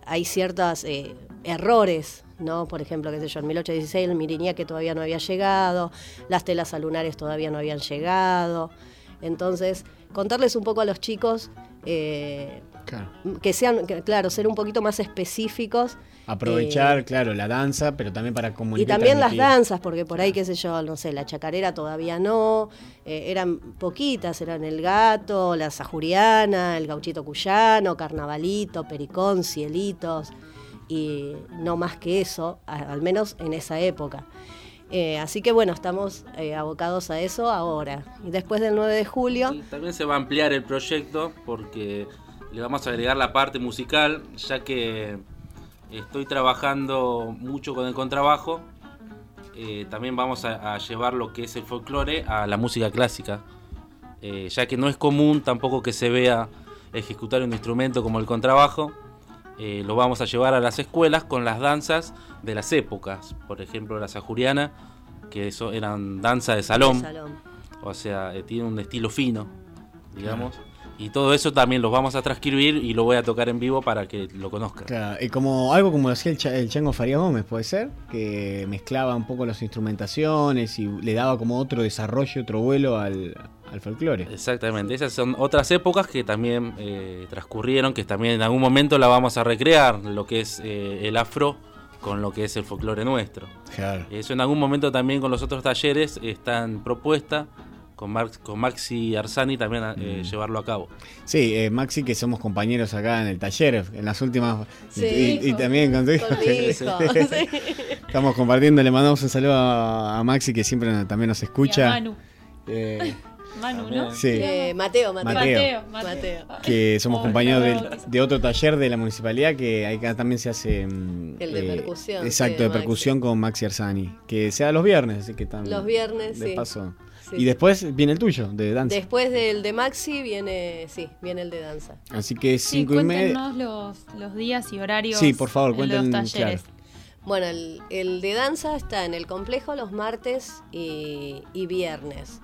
S15: hay ciertos eh, errores ¿no? Por ejemplo, qué sé yo, en 1816 el Miriñá que todavía no había llegado, las telas alunares todavía no habían llegado. Entonces, contarles un poco a los chicos eh, que sean, que, claro, ser un poquito más específicos.
S4: Aprovechar,
S15: eh,
S4: claro, la danza, pero también para
S15: y
S4: comunicar.
S15: también las danzas, porque por ahí, qué sé yo, no sé, la chacarera todavía no, eh, eran poquitas, eran el gato, la sajuriana, el gauchito cuyano, carnavalito, pericón, cielitos, y no más que eso, al menos en esa época. Eh, así que bueno, estamos eh, abocados a eso ahora. Y después del 9 de julio,
S16: También se va a ampliar el proyecto porque le vamos a agregar la parte musical, ya que estoy trabajando mucho con el contrabajo. eh, también vamos a, a llevar lo que es el folclore a la música clásica, eh, ya que no es común tampoco que se vea ejecutar un instrumento como el contrabajo. Eh, lo vamos a llevar a las escuelas con las danzas de las épocas, por ejemplo la sajuriana, que eso eran danza de salón.
S15: de salón.
S16: O sea, eh, tiene un estilo fino, digamos. Y todo eso también lo vamos a transcribir y lo voy a tocar en vivo para que lo conozcan.
S4: Claro, y como algo como lo hacía el, Cha- el Chango Farías Gómez, puede ser, que mezclaba un poco las instrumentaciones y le daba como otro desarrollo, otro vuelo al, al folclore.
S16: Exactamente, esas son otras épocas que también eh, transcurrieron, que también en algún momento la vamos a recrear, lo que es eh, el afro con lo que es el folclore nuestro.
S4: Claro.
S16: Eso en algún momento también con los otros talleres está en propuesta, con, Mar- con Maxi Arsani también eh,
S4: Mm.
S16: llevarlo a cabo.
S4: Sí, eh, Maxi, que somos compañeros acá en el taller, en las últimas.
S15: Sí,
S4: y, también con tu hijo.
S15: con mi hijo, sí.
S4: Estamos compartiendo, le mandamos un saludo a, a Maxi, que siempre nos- también nos escucha.
S10: Y a Manu.
S4: Eh,
S10: Manu, ¿no?
S4: Sí.
S15: Eh, Mateo, Mateo.
S4: Mateo.
S10: Mateo.
S4: que somos
S10: Oh,
S4: compañeros
S10: no.
S4: de, otro taller de la municipalidad que acá también se hace mm,
S15: El de percusión,
S4: exacto
S15: sí,
S4: de
S15: Maxi.
S4: percusión con Maxi Arsani que sea los viernes así que también
S15: Los viernes,
S4: de
S15: sí.
S4: paso
S15: Sí,
S4: y después viene el tuyo de danza
S15: Después del de Maxi viene, sí, viene el de danza.
S4: así que
S10: Sí,
S4: cinco y media
S10: cuéntenos los, los días y horarios
S4: Sí, por favor,
S10: en
S4: cuenten,
S10: los talleres.
S15: Bueno, el, el de danza está en el complejo los martes y, y viernes.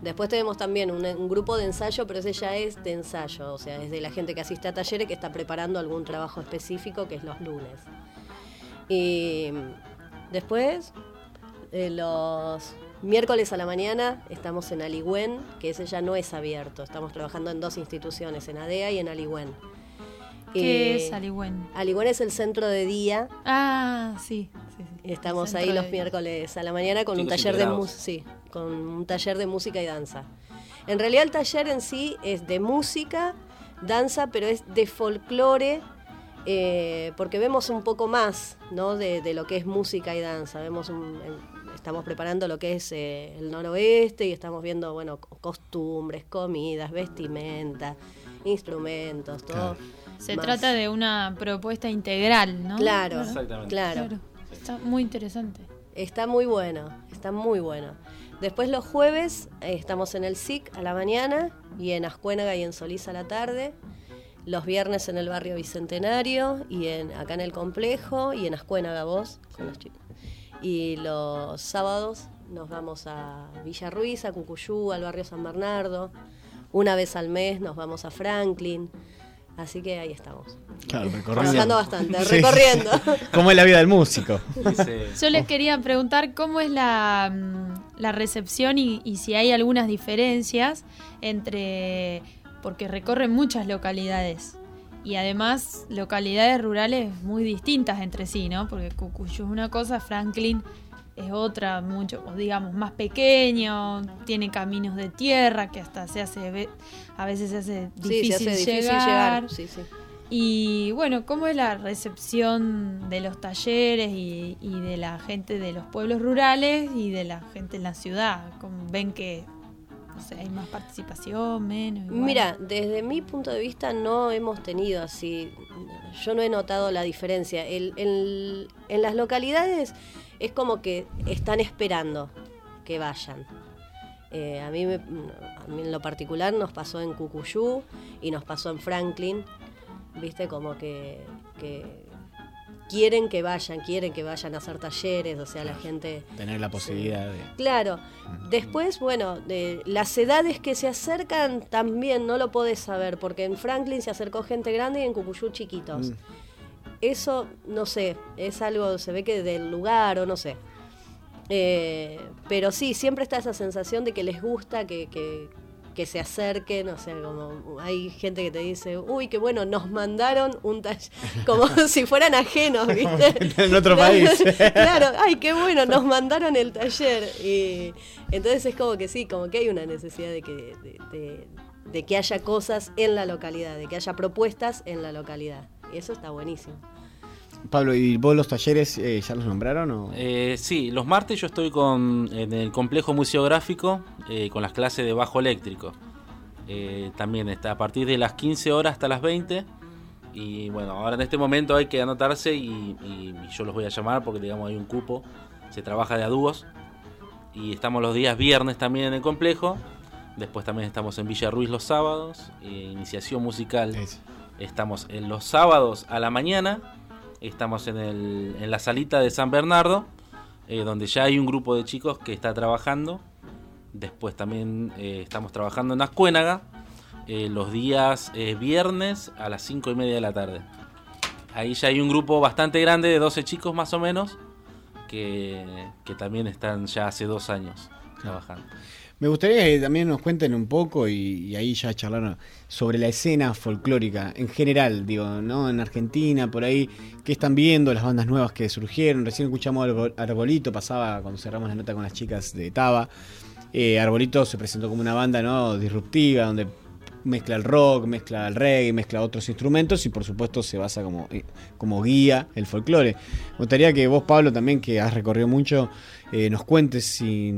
S15: Después tenemos también un, un grupo de ensayo, pero ese ya es de ensayo, o sea, es de la gente que asiste a talleres que está preparando algún trabajo específico, que es los lunes. Y después, eh, los miércoles a la mañana, estamos en Aligüen, que ese ya no es abierto. Estamos trabajando en dos instituciones, en ADEA y en Aligüen.
S10: ¿Qué
S15: Eh,
S10: es Aligüen?
S15: Aligüen es el centro de día.
S10: Ah, sí. sí, sí.
S15: Estamos
S10: Centro
S15: ahí los
S10: día.
S15: miércoles a la mañana con un taller de sí, con un taller de música y danza. En realidad el taller en sí es de música, danza, pero es de folclore, eh, porque vemos un poco más, ¿no? De, de lo que es música y danza. Vemos un- estamos preparando lo que es eh, el noroeste y estamos viendo, bueno, co- costumbres, comidas, vestimenta, instrumentos, todo.
S10: Se
S15: más.
S10: trata de una propuesta integral, ¿no?
S15: Claro,
S16: Exactamente.
S15: claro.
S10: Está muy interesante.
S15: Está muy bueno, está muy bueno. Después los jueves eh, estamos en el SIC a la mañana y en Ascuénaga y en Solís a la tarde. Los viernes en el barrio Bicentenario y en, acá en el complejo y en Ascuénaga vos con los chicos. Y los sábados nos vamos a Villa Ruiz, a Cucuyú, al barrio San Bernardo. Una vez al mes nos vamos a Franklin. Así que ahí estamos.
S4: Claro, recorriendo.
S15: Trabajando bastante,
S4: Sí.
S15: recorriendo.
S4: cómo es la vida del músico
S10: Yo les quería preguntar cómo es la, mm, la recepción y, y si hay algunas diferencias entre. porque recorren muchas localidades. Y además localidades rurales muy distintas entre sí, ¿no? Porque Cucuyú es una cosa, Franklin es otra, mucho, o digamos, más pequeño, tiene caminos de tierra que hasta se hace, a veces se hace
S15: Sí,
S10: difícil,
S15: se hace difícil
S10: llegar.
S15: llegar. Sí, sí.
S10: Y bueno, ¿cómo es la recepción de los talleres y, y de la gente de los pueblos rurales y de la gente en la ciudad? ¿Cómo ¿Ven que no sé, hay más participación, menos? igual?
S15: Mira, desde mi punto de vista no hemos tenido así, yo no he notado la diferencia. El- el- en las localidades es como que están esperando que vayan. Eh, a, mí me- a mí en lo particular nos pasó en Cucuyú y nos pasó en Franklin, viste, como que, que quieren que vayan, quieren que vayan a hacer talleres, o sea, la gente...
S4: Tener la posibilidad de.
S15: Claro, después, bueno, de las edades que se acercan también no lo podés saber, porque en Franklin se acercó gente grande y en Cucuyú chiquitos.
S4: Mm.
S15: Eso, no sé, es algo, se ve que del lugar o no sé. Eh, pero sí, siempre está esa sensación de que les gusta que, que- que se acerquen, o sea, como hay gente que te dice, uy, qué bueno, nos mandaron un taller, como si fueran ajenos, ¿viste?
S4: En otro país.
S15: claro, ay, qué bueno, nos mandaron el taller. Y entonces es como que sí, como que hay una necesidad de que, de, de- de que haya cosas en la localidad, de que haya propuestas en la localidad. Y eso está buenísimo.
S4: Pablo, ¿y vos los talleres eh, ya los nombraron? O?
S16: Eh, sí, los martes yo estoy con, en el complejo museográfico eh, con las clases de bajo eléctrico. También está a partir de las 15 horas hasta las 20. Y bueno, ahora en este momento hay que anotarse y, y- y yo los voy a llamar porque digamos hay un cupo. Se trabaja de a dúos. Y estamos los días viernes también en el complejo. Después también estamos en Villa Ruiz los sábados. iniciación musical. Estamos en los sábados a la mañana. Estamos en, el- en la salita de San Bernardo, eh, donde ya hay un grupo de chicos que está trabajando. Después también eh, estamos trabajando en Ascuénaga, eh, los días viernes a las 5 y media de la tarde. Ahí ya hay un grupo bastante grande de 12 chicos más o menos, que, que también están ya hace dos años trabajando.
S4: Me gustaría que también nos cuenten un poco y, ahí ya charlaron sobre la escena folclórica en general, digo, ¿no? En Argentina, por ahí, ¿qué están viendo? Las bandas nuevas que surgieron. Recién escuchamos Arbo- Arbolito, pasaba cuando cerramos la nota con las chicas de Taba. Eh, Arbolito se presentó como una banda, ¿no? Disruptiva, donde mezcla el rock, mezcla el reggae, mezcla otros instrumentos y por supuesto se basa como, eh, como guía el folclore. Me gustaría que vos, Pablo, también que has recorrido mucho, eh, nos cuentes si,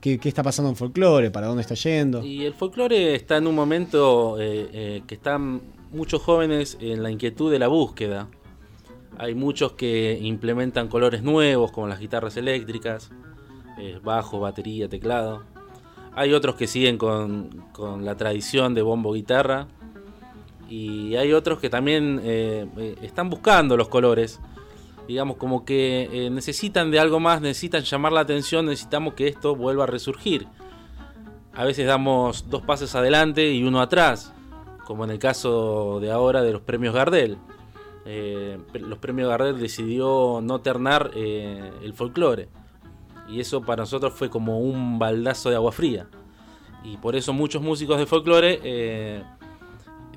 S4: qué, está pasando en folclore, para dónde está yendo.
S16: Y el folclore está en un momento eh, eh, que están muchos jóvenes en la inquietud de la búsqueda. Hay muchos que implementan colores nuevos, como las guitarras eléctricas, eh, bajo, batería, teclado. Hay otros que siguen con, con la tradición de bombo-guitarra. Y hay otros que también están buscando los colores. Digamos, como que eh, necesitan de algo más, necesitan llamar la atención, necesitamos que esto vuelva a resurgir. A veces damos dos pasos adelante y uno atrás, como en el caso de ahora de los premios Gardel. Eh, los premios Gardel decidió no ternar eh, el folclore. Y eso para nosotros fue como un baldazo de agua fría. Y por eso muchos músicos de folclore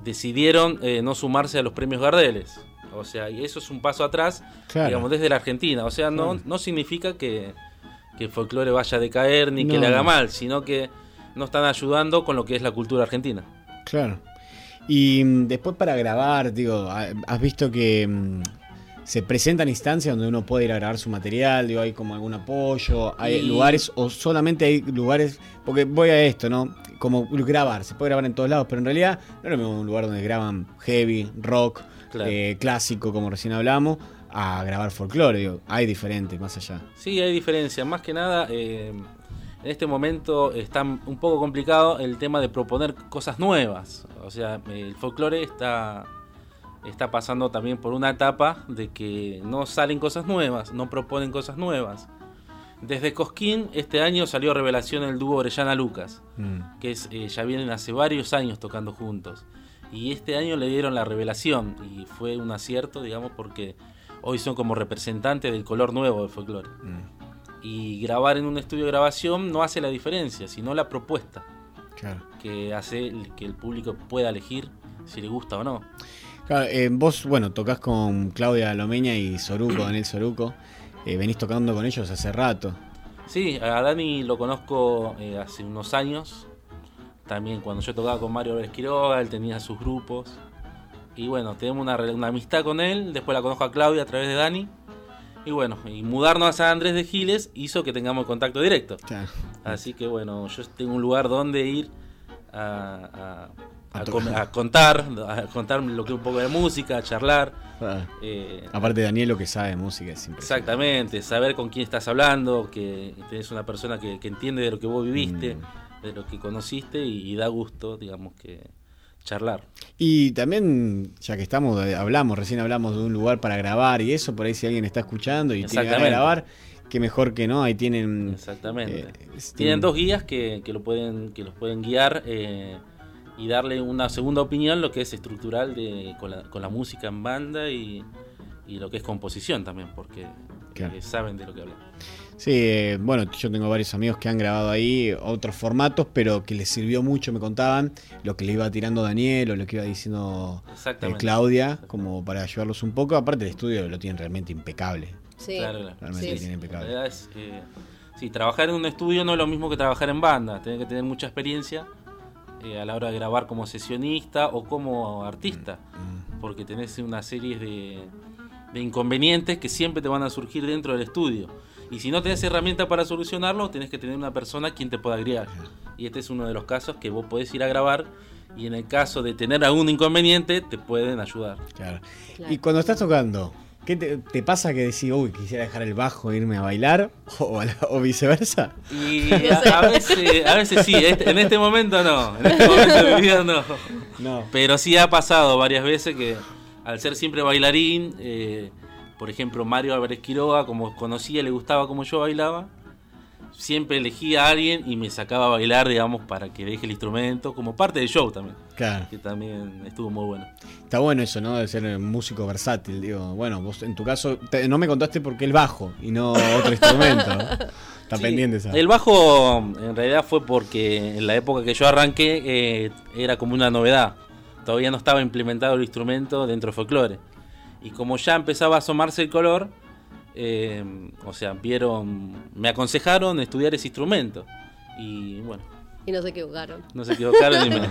S16: decidieron no sumarse a los premios Gardeles. O sea, y eso es un paso atrás,
S4: Claro.
S16: digamos, desde la Argentina. O sea, no, no significa que, que el folclore vaya a decaer ni que le haga mal, sino que no están ayudando con lo que es la cultura argentina.
S4: Claro. Y mm, después para grabar, digo, ha- has visto que mm, se presentan instancias donde uno puede ir a grabar su material, digo, hay como algún apoyo, hay
S16: Y-
S4: lugares o solamente hay lugares, porque voy a esto, ¿no? Como grabar, se puede grabar en todos lados, pero en realidad no es lo mismo un lugar donde graban heavy, rock,
S16: Claro.
S4: eh, clásico, como recién hablamos, a grabar folclore, digo, hay diferentes más allá.
S16: Sí, hay diferencia. Más que nada, eh, en este momento está un poco complicado el tema de proponer cosas nuevas. O sea, el folclore está, está pasando también por una etapa de que no salen cosas nuevas, no proponen cosas nuevas. Desde Cosquín, este año salió revelación el dúo Orellana Lucas, que es, eh, ya vienen hace varios años tocando juntos. Y este año le dieron la revelación y fue un acierto, digamos, porque hoy son como representantes del color nuevo del folclore. Y grabar en un estudio de grabación no hace la diferencia, sino la propuesta
S4: Claro.
S16: que hace que el público pueda elegir si le gusta o no.
S4: Claro, eh, vos, bueno, tocas con Claudia Lomeña y Soruco, Daniel Soruco. Eh, venís tocando con ellos hace rato.
S16: Sí, a Dani lo conozco eh, hace unos años. También cuando yo tocaba con Mario Álvarez Quiroga, él tenía sus grupos. Y bueno, tenemos una, una amistad con él. Después la conozco a Claudia a través de Dani. Y bueno, y mudarnos a San Andrés de Giles hizo que tengamos contacto directo. Así que bueno, yo tengo un lugar donde ir a, a- a com- contar, a contar lo que un poco de música, a charlar.
S4: Ah.
S16: Eh,
S4: Aparte, Daniel lo que sabe de música es impresionante.
S16: Exactamente, saber con quién estás hablando, que tenés una persona que, que entiende de lo que vos viviste. De lo que conociste y, y da gusto, digamos que charlar.
S4: Y también, ya que estamos, eh, hablamos, recién hablamos de un lugar para grabar y eso, por ahí si alguien está escuchando y tiene ganas de grabar, qué mejor que no, ahí tienen...
S16: Exactamente.
S4: eh,
S16: Tienen dos guías que, que lo pueden, que los pueden guiar eh, y darle una segunda opinión, lo que es estructural de, con, la, con la música en banda y, y lo que es composición también, porque
S4: Claro.
S16: eh, saben de lo que hablan.
S4: Sí, eh, bueno, yo tengo varios amigos que han grabado ahí otros formatos, pero que les sirvió mucho, me contaban, lo que le iba tirando Daniel o lo que iba diciendo eh. Claudia, como para ayudarlos un poco. Aparte, el estudio lo tienen realmente impecable.
S15: Sí.
S16: Claro, claro.
S4: Realmente
S16: Sí,
S4: lo tienen
S16: sí.
S4: impecable.
S16: La verdad es, eh, sí, trabajar en un estudio no es lo mismo que trabajar en banda. Tienes que tener mucha experiencia eh, a la hora de grabar como sesionista o como artista. Porque tenés una serie de, de inconvenientes que siempre te van a surgir dentro del estudio. Y si no tenés herramientas para solucionarlo, tenés que tener una persona quien te pueda guiar. Y este es uno de los casos que vos podés ir a grabar y en el caso de tener algún inconveniente te pueden ayudar.
S4: Claro. Y cuando estás tocando, ¿qué te, te pasa que decís, uy, quisiera dejar el bajo e irme a bailar? ¿O, viceversa?
S16: Y a, a veces, a veces sí, este- en este momento no, en este momento de mi vida no.
S4: No.
S16: Pero sí ha pasado varias veces que al ser siempre bailarín, eh, por ejemplo Mario Álvarez Quiroga, como conocía, le gustaba como yo bailaba, siempre elegía a alguien y me sacaba a bailar, digamos, para que deje el instrumento, como parte del show también.
S4: Claro.
S16: Que también estuvo muy bueno.
S4: Está bueno eso, ¿no? De ser músico versátil. Digo, bueno, vos en tu caso, te- no me contaste por qué el bajo y no otro instrumento. Está
S16: Sí,
S4: pendiente esa.
S16: El bajo en realidad fue porque en la época que yo arranqué eh, era como una novedad. Todavía no estaba implementado el instrumento dentro de folclore. Y como ya empezaba a asomarse el color, eh, o sea, vieron, me aconsejaron estudiar ese instrumento. Y bueno,
S15: Y no se equivocaron.
S16: no se equivocaron y me,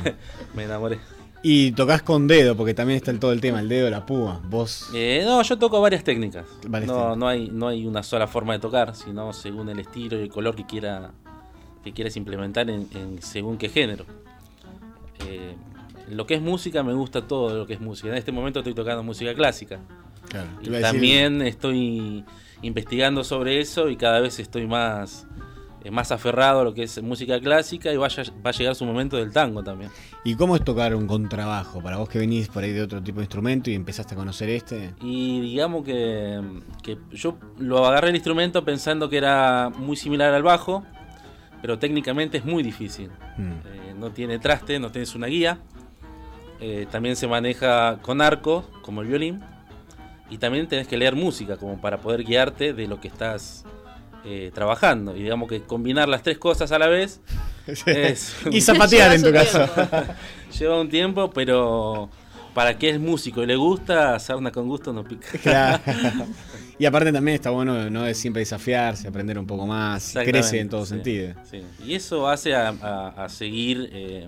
S16: me enamoré.
S4: Y tocas con dedo, porque también está el, todo el tema, el dedo, la púa. Vos.
S16: Eh, no, yo toco varias técnicas.
S4: Varias
S16: no,
S4: técnicas.
S16: no hay, no hay una sola forma de tocar, sino según el estilo y el color que quiera que quieras implementar en, en según qué género. Eh, lo que es música me gusta todo lo que es música. En este momento estoy tocando música clásica.
S4: Claro,
S16: Y
S4: decir-
S16: también estoy investigando sobre eso y cada vez estoy más eh, más aferrado a lo que es música clásica y vaya, va a llegar su momento del tango también.
S4: ¿Y cómo es tocar un contrabajo? Para vos que venís por ahí de otro tipo de instrumento y empezaste a conocer este.
S16: Y digamos que, que yo lo agarré el instrumento pensando que era muy similar al bajo, pero técnicamente es muy difícil.
S4: Mm.
S16: Eh, no tiene traste, no tienes una guía. Eh, también se maneja con arco, como el violín. Y también tenés que leer música, como para poder guiarte de lo que estás eh, trabajando. Y digamos que combinar las tres cosas a la vez es...
S4: Y zapatear en tu caso.
S16: Lleva un tiempo, pero para que es músico y le gusta, sarna con gusto no pica.
S4: Claro. Y aparte también está bueno no es siempre desafiarse, aprender un poco más, crece en todo
S16: sí,
S4: sentido.
S16: sí. Y eso hace a, a- a seguir eh,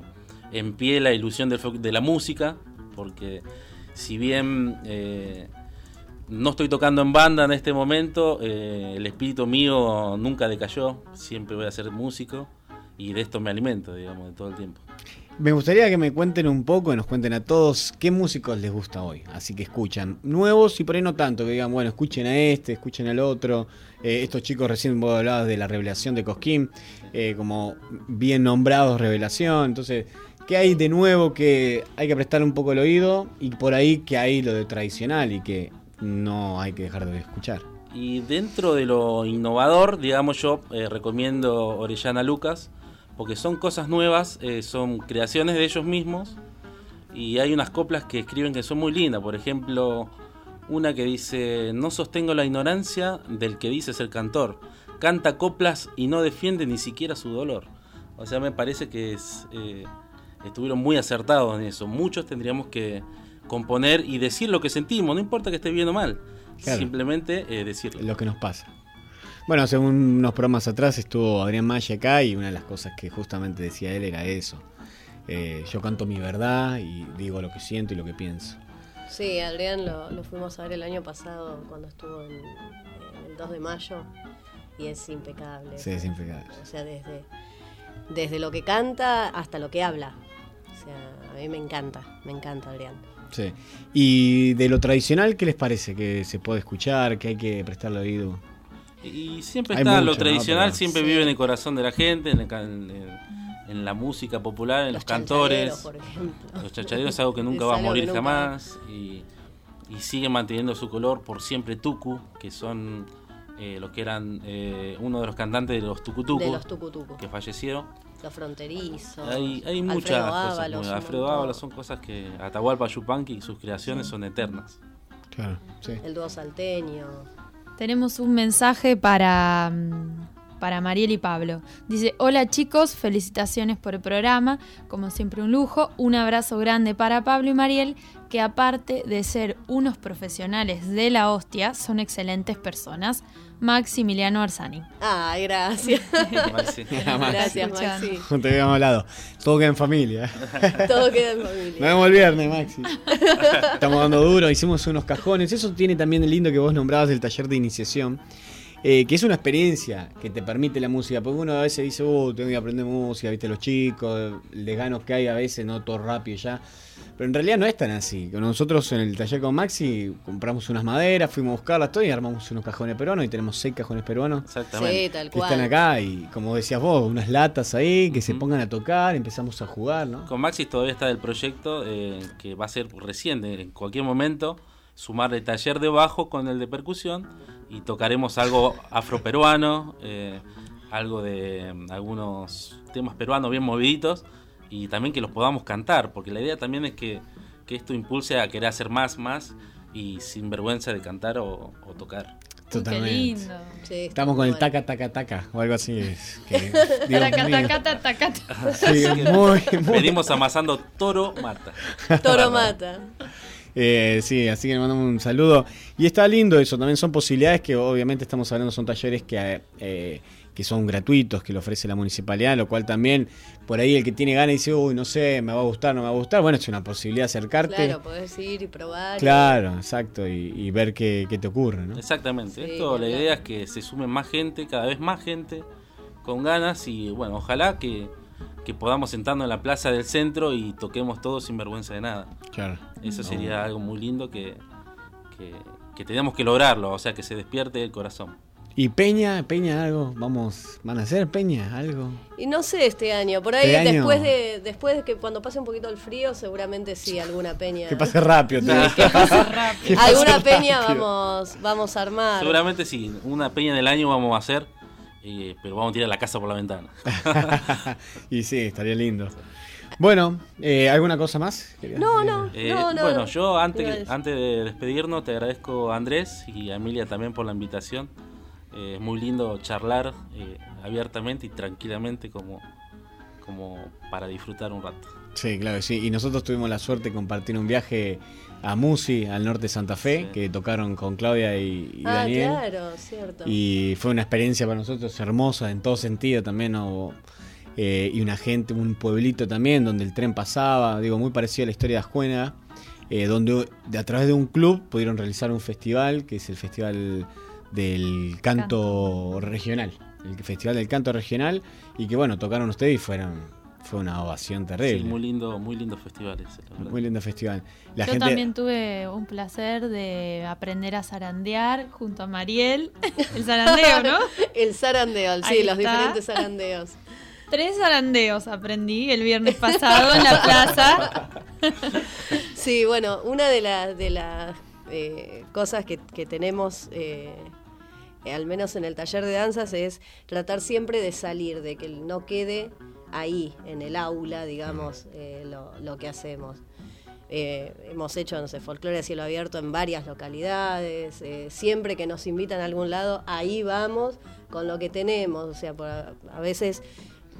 S16: en pie la ilusión de la música, porque si bien eh, no estoy tocando en banda en este momento, eh, el espíritu mío nunca decayó, siempre voy a ser músico y de esto me alimento, digamos, de todo el tiempo.
S4: Me gustaría que me cuenten un poco, nos cuenten a todos qué músicos les gusta hoy. Así que escuchan. Nuevos y por ahí no tanto, que digan, bueno, escuchen a este, escuchen al otro. Eh, estos chicos recién vos hablabas de la revelación de Cosquín, como bien nombrados revelación. Entonces, ¿qué hay de nuevo que hay que prestar un poco el oído? Y por ahí que hay lo de tradicional y que no hay que dejar de escuchar.
S16: Y dentro de lo innovador, digamos yo, eh, recomiendo Orellana Lucas, porque son cosas nuevas, eh, son creaciones de ellos mismos, y hay unas coplas que escriben que son muy lindas, por ejemplo, una que dice, no sostengo la ignorancia del que dice ser cantor, canta coplas y no defiende ni siquiera su dolor. O sea, me parece que es, eh, estuvieron muy acertados en eso. Muchos tendríamos que componer y decir lo que sentimos, no importa que esté bien o mal.
S4: Claro.
S16: Simplemente eh, decirlo.
S4: Lo que nos pasa. Bueno, según unos programas atrás estuvo Adrián Maggi acá y una de las cosas que justamente decía él era eso. Eh, yo canto mi verdad y digo lo que siento y lo que pienso.
S15: Sí, Adrián lo, lo fuimos a ver el año pasado cuando estuvo en, en el 2 de mayo y es impecable.
S4: Sí, es impecable.
S15: O sea, desde, desde lo que canta hasta lo que habla. O sea, a mí me encanta, me encanta Adrián.
S4: Sí. Y de lo tradicional, ¿qué les parece? Que se puede escuchar, que hay que prestarle oído.
S16: Y siempre
S4: Hay
S16: está
S4: mucho,
S16: lo
S4: ¿no?
S16: tradicional,
S4: Pero-
S16: siempre
S4: Sí.
S16: vive en el corazón de la gente, en el, ca- en el- en la música popular, en los,
S15: Los
S16: cantores.
S15: por ejemplo.
S16: Los chanchaderos es algo que nunca
S15: Es
S16: va a morir jamás. Y, y sigue manteniendo su color por siempre Tucu, que son eh, los que eran eh, uno de los cantantes de los Tucutucu,
S15: De los tucutucos.
S16: que fallecieron.
S15: Los fronterizos.
S16: Hay, hay
S15: Alfredo
S16: muchas cosas.
S15: Ábalos,
S16: Alfredo. Ábalos son cosas que Atahualpa Yupanqui y sus creaciones son eternas.
S4: Claro, sí.
S15: El dúo salteño.
S10: Tenemos un mensaje para, mm, para Mariel y Pablo. Dice, hola chicos, felicitaciones por el programa, como siempre un lujo, un abrazo grande para Pablo y Mariel, que aparte de ser unos profesionales de la hostia, son excelentes personas. Maximiliano Arsani.
S15: Ay, gracias.
S16: Maxi.
S15: gracias, Maxi.
S4: No te habíamos hablado. Todo queda en familia.
S15: Todo queda en familia.
S4: Nos vemos el viernes, Maxi. Estamos dando duro, hicimos unos cajones. Eso tiene también el lindo que vos nombrabas del taller de iniciación. eh, que es una experiencia que te permite la música. Porque uno a veces dice, uh, tengo que aprender música, viste, los chicos, el desganos que hay a veces, no todo rápido ya. Pero en realidad no es tan así. Nosotros en el taller con Maxi compramos unas maderas, fuimos a buscarlas todo y armamos unos cajones peruanos y tenemos seis cajones peruanos.
S16: Exactamente.
S15: Sí, tal
S4: Que están acá y como decías vos, unas latas ahí que se pongan a tocar, empezamos a jugar, ¿no?
S16: Con Maxis todavía está el proyecto eh, que va a ser reciente, en cualquier momento, sumar el taller de bajo con el de percusión y tocaremos algo afroperuano, eh, algo de mm, algunos temas peruanos bien moviditos y también que los podamos cantar, porque la idea también es que, que esto impulse a querer hacer más, más y sin vergüenza de cantar o, o tocar.
S4: Totalmente.
S10: Qué lindo.
S15: Sí,
S4: Estamos con el taca, taca, taca, o algo así. es que, Dios
S10: Taca,
S4: mío.
S10: taca, taca, taca.
S4: Sí, muy, muy-
S16: Venimos amasando toro mata.
S15: Toro mata.
S4: Eh, sí, así que le mandamos un saludo. Y está lindo eso, también son posibilidades que obviamente estamos hablando, son talleres que, eh, que son gratuitos, que lo ofrece la municipalidad, lo cual también por ahí el que tiene ganas dice, uy, no sé, me va a gustar, no me va a gustar. Bueno, es una posibilidad de acercarte.
S15: Claro, podés ir y probar. y-
S4: Claro, exacto, y, y ver qué, qué te ocurre, ¿no?
S16: Exactamente.
S15: Sí,
S16: Esto, la idea es que se sumen más gente, cada vez más gente, con ganas y bueno, ojalá que, que podamos sentarnos en la plaza del centro y toquemos todos sin vergüenza de nada.
S4: Claro.
S16: Eso sería algo muy lindo que, que, que tenemos que lograrlo, o sea, que se despierte el corazón.
S4: Y Peña, Peña, algo, vamos, van a hacer Peña, algo.
S15: Y no sé este año, por ahí
S4: Este año-
S15: después de después de que cuando pase un poquito el frío, seguramente sí alguna peña.
S4: Que pase rápido. te-
S15: que pase
S4: rápido. Que pase
S15: alguna peña
S4: rápido.
S15: vamos vamos a armar.
S16: Seguramente sí, una peña del año vamos a hacer, eh, pero vamos a tirar la casa por la ventana.
S4: y sí, estaría lindo. Bueno, eh, ¿alguna cosa más?
S15: No,
S4: decir?
S15: no,
S16: Eh,
S15: no, no.
S16: bueno,
S15: no.
S16: yo antes, antes de despedirnos te agradezco a Andrés y a Emilia también por la invitación. Eh, es muy lindo charlar eh, abiertamente y tranquilamente como, como para disfrutar un rato.
S4: Sí, claro que sí. Y nosotros tuvimos la suerte de compartir un viaje a Musi, al norte de Santa Fe, que tocaron con Claudia y, y
S15: ah,
S4: Daniel.
S15: claro, cierto.
S4: Y fue una experiencia para nosotros hermosa en todo sentido también. ¿no? Eh, y una gente, un pueblito también donde el tren pasaba, digo, muy parecido a la historia de Ascuena, eh, donde de, a través de un club pudieron realizar un festival, que es el Festival del Canto Regional. El Festival del Canto Regional, y que bueno, tocaron ustedes y fueron, fue una ovación terrible.
S16: Sí, muy lindo, muy lindo festival ese, la verdad.
S4: Muy lindo festival. La
S10: Yo
S4: gente,
S10: también tuve un placer de aprender a zarandear junto a Mariel. El zarandeo, ¿no?
S15: el zarandeo, sí,
S10: Ahí
S15: los
S10: está.
S15: diferentes zarandeos.
S10: Tres zarandeos aprendí el viernes pasado en la plaza.
S15: Sí, bueno, una de las de las eh, cosas que, que tenemos, eh, al menos en el taller de danzas, es tratar siempre de salir, de que no quede ahí, en el aula, digamos, eh, lo, lo que hacemos. Eh, hemos hecho, no sé, folclore a cielo abierto en varias localidades. eh, siempre que nos invitan a algún lado, ahí vamos con lo que tenemos. O sea, por, a, a veces,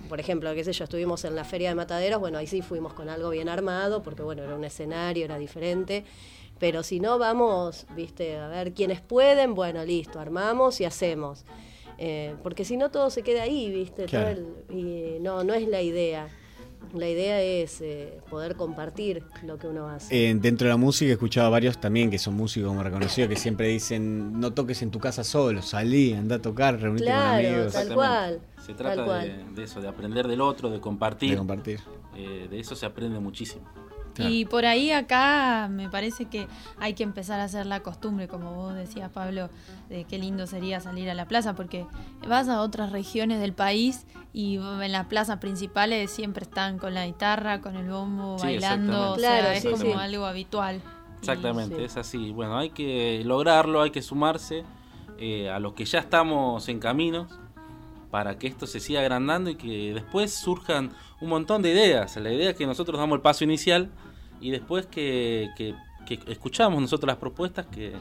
S15: por ejemplo, qué sé yo, estuvimos en la feria de mataderos, bueno, ahí sí fuimos con algo bien armado, porque bueno, era un escenario, era diferente. Pero si no, vamos, viste, a ver quiénes pueden, bueno, listo, armamos y hacemos. Eh, porque si no, todo se queda ahí, viste. Todo
S4: Claro.
S15: el- y no, no es la idea. La idea es eh, poder compartir lo que uno hace.
S4: Eh, dentro de la música he escuchado a varios también que son músicos como reconocidos que siempre dicen no toques en tu casa solo, salí, anda a tocar, reunite con amigos.
S15: tal cual.
S16: Se
S15: tal
S16: trata
S15: cual.
S16: de, de eso, de aprender del otro, de compartir.
S4: De compartir.
S16: Eh, de eso se aprende muchísimo.
S10: Y por ahí acá me parece que hay que empezar a hacer la costumbre, como vos decías, Pablo, de qué lindo sería salir a la plaza, porque vas a otras regiones del país y en las plazas principales siempre están con la guitarra, con el bombo,
S16: Sí,
S10: bailando, o
S16: exactamente.
S10: sea,
S15: Claro,
S10: es
S15: sí,
S10: como
S15: sí.
S10: algo habitual.
S16: Exactamente,
S15: Sí.
S16: es así. Bueno, hay que lograrlo, hay que sumarse eh, a los que ya estamos en caminos para que esto se siga agrandando y que después surjan un montón de ideas. La idea es que nosotros damos el paso inicial y después que, que- escuchamos nosotros las propuestas que,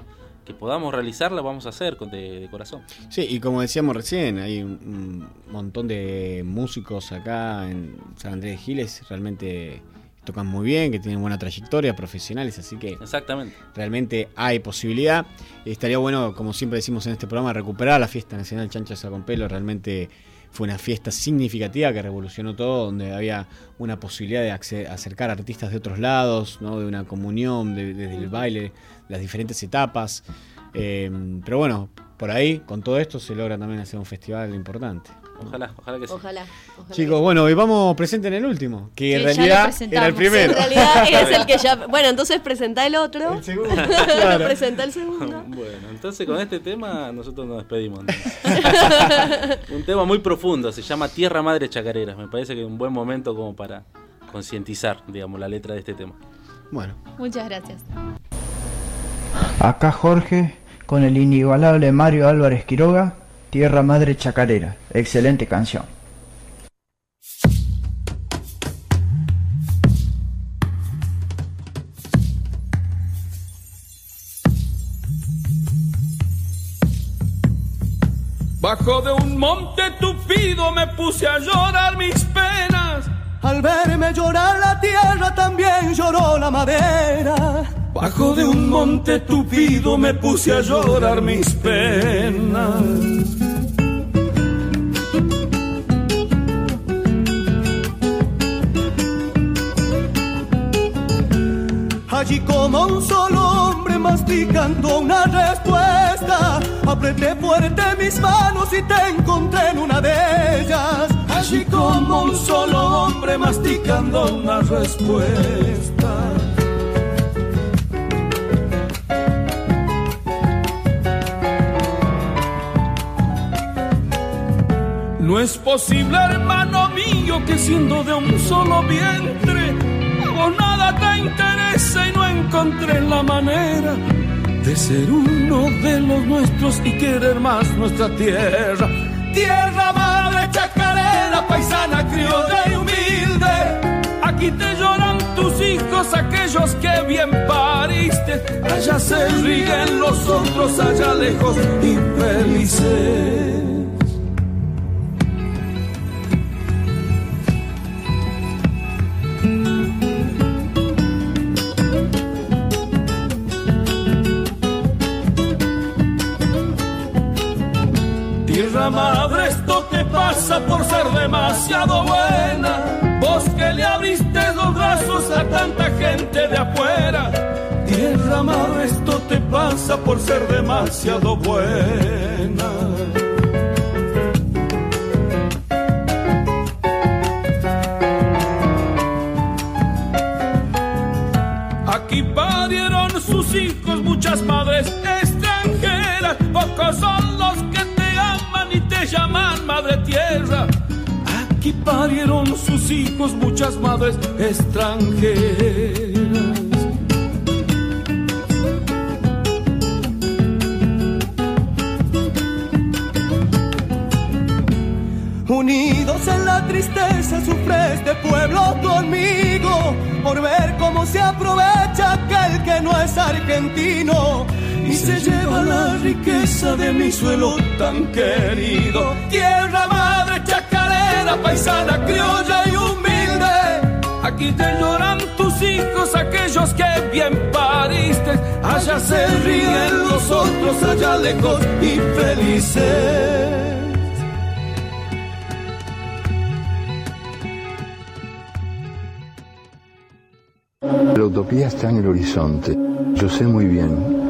S16: que podamos realizarlas, vamos a hacer de, de corazón.
S4: Sí, y como decíamos recién, hay un montón de músicos acá en San Andrés de Giles, realmente tocan muy bien, que tienen buena trayectoria, profesionales, así que
S16: Exactamente.
S4: realmente hay posibilidad. Estaría bueno, como siempre decimos en este programa, recuperar la fiesta nacional Chancha con Pelo. Realmente fue una fiesta significativa que revolucionó todo, donde había una posibilidad de acercar artistas de otros lados, ¿no? de una comunión, de- desde el baile, las diferentes etapas. Eh, pero bueno, por ahí, con todo esto, se logra también hacer un festival importante.
S16: Ojalá, ojalá que sí.
S15: Ojalá. ojalá
S4: Chicos, bueno, y vamos presente en el último, que en
S10: Que
S4: realidad era el primero.
S15: En realidad es el que ya. Bueno, entonces presentá el otro.
S4: El segundo, claro.
S15: presentá el segundo.
S16: Bueno, entonces con este tema nosotros nos despedimos. un tema muy profundo, se llama Tierra Madre Chacareras. Me parece que es un buen momento como para concientizar, digamos, la letra de este tema.
S4: Bueno,
S10: Muchas gracias.
S19: Acá Jorge con el inigualable Mario Álvarez Quiroga, Tierra Madre Chacarera. Excelente canción.
S20: Bajo de un monte tupido me puse a llorar mis penas.
S18: Al verme llorar la tierra también lloró la madera.
S20: Bajo de un monte tupido me puse a llorar mis penas.
S18: Allí como un solo hombre masticando una respuesta, apreté fuerte mis manos y te encontré en una de ellas.
S20: Allí como un solo hombre masticando una respuesta. No es posible, hermano mío, que siendo de un solo vientre, vos nada te interesa y no encontré la manera de ser uno de los nuestros y querer más nuestra tierra. Tierra chacarera, paisana, criolla y humilde. Aquí te lloran tus hijos, aquellos que bien pariste. Allá se ríen los otros, allá lejos, infelices. Madre, pasa por ser demasiado buena. Vos que le abriste los brazos a tanta gente de afuera. Tierra madre, esto te pasa por ser demasiado buena. Llaman madre tierra. Aquí parieron sus hijos muchas madres extranjeras.
S18: Unidos en la tristeza sufre este pueblo conmigo por ver cómo se aprovecha aquel que no es argentino
S20: y se lleva la riqueza de mi suelo tan querido. Tierra madre chacarera, paisana, criolla y humilde. Aquí te lloran tus hijos, aquellos que bien pariste. Allá se ríen los otros, allá lejos y felices.
S21: La utopía está en el horizonte. Yo sé muy bien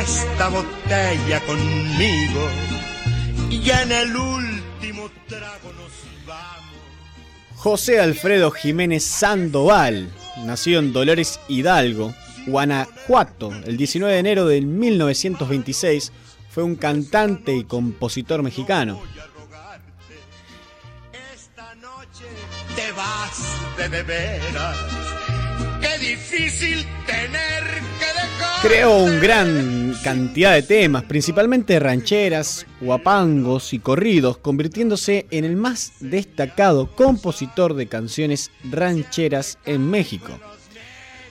S11: Esta botella conmigo y en el último trago nos vamos.
S4: José Alfredo Jiménez Sandoval, nacido en Dolores Hidalgo, Guanajuato, el 19 de enero de 1926, fue un cantante y compositor mexicano.
S11: Te vas de veras. Qué difícil tener
S4: Creó un gran cantidad de temas, principalmente rancheras, guapangos y corridos, convirtiéndose en el más destacado compositor de canciones rancheras en México.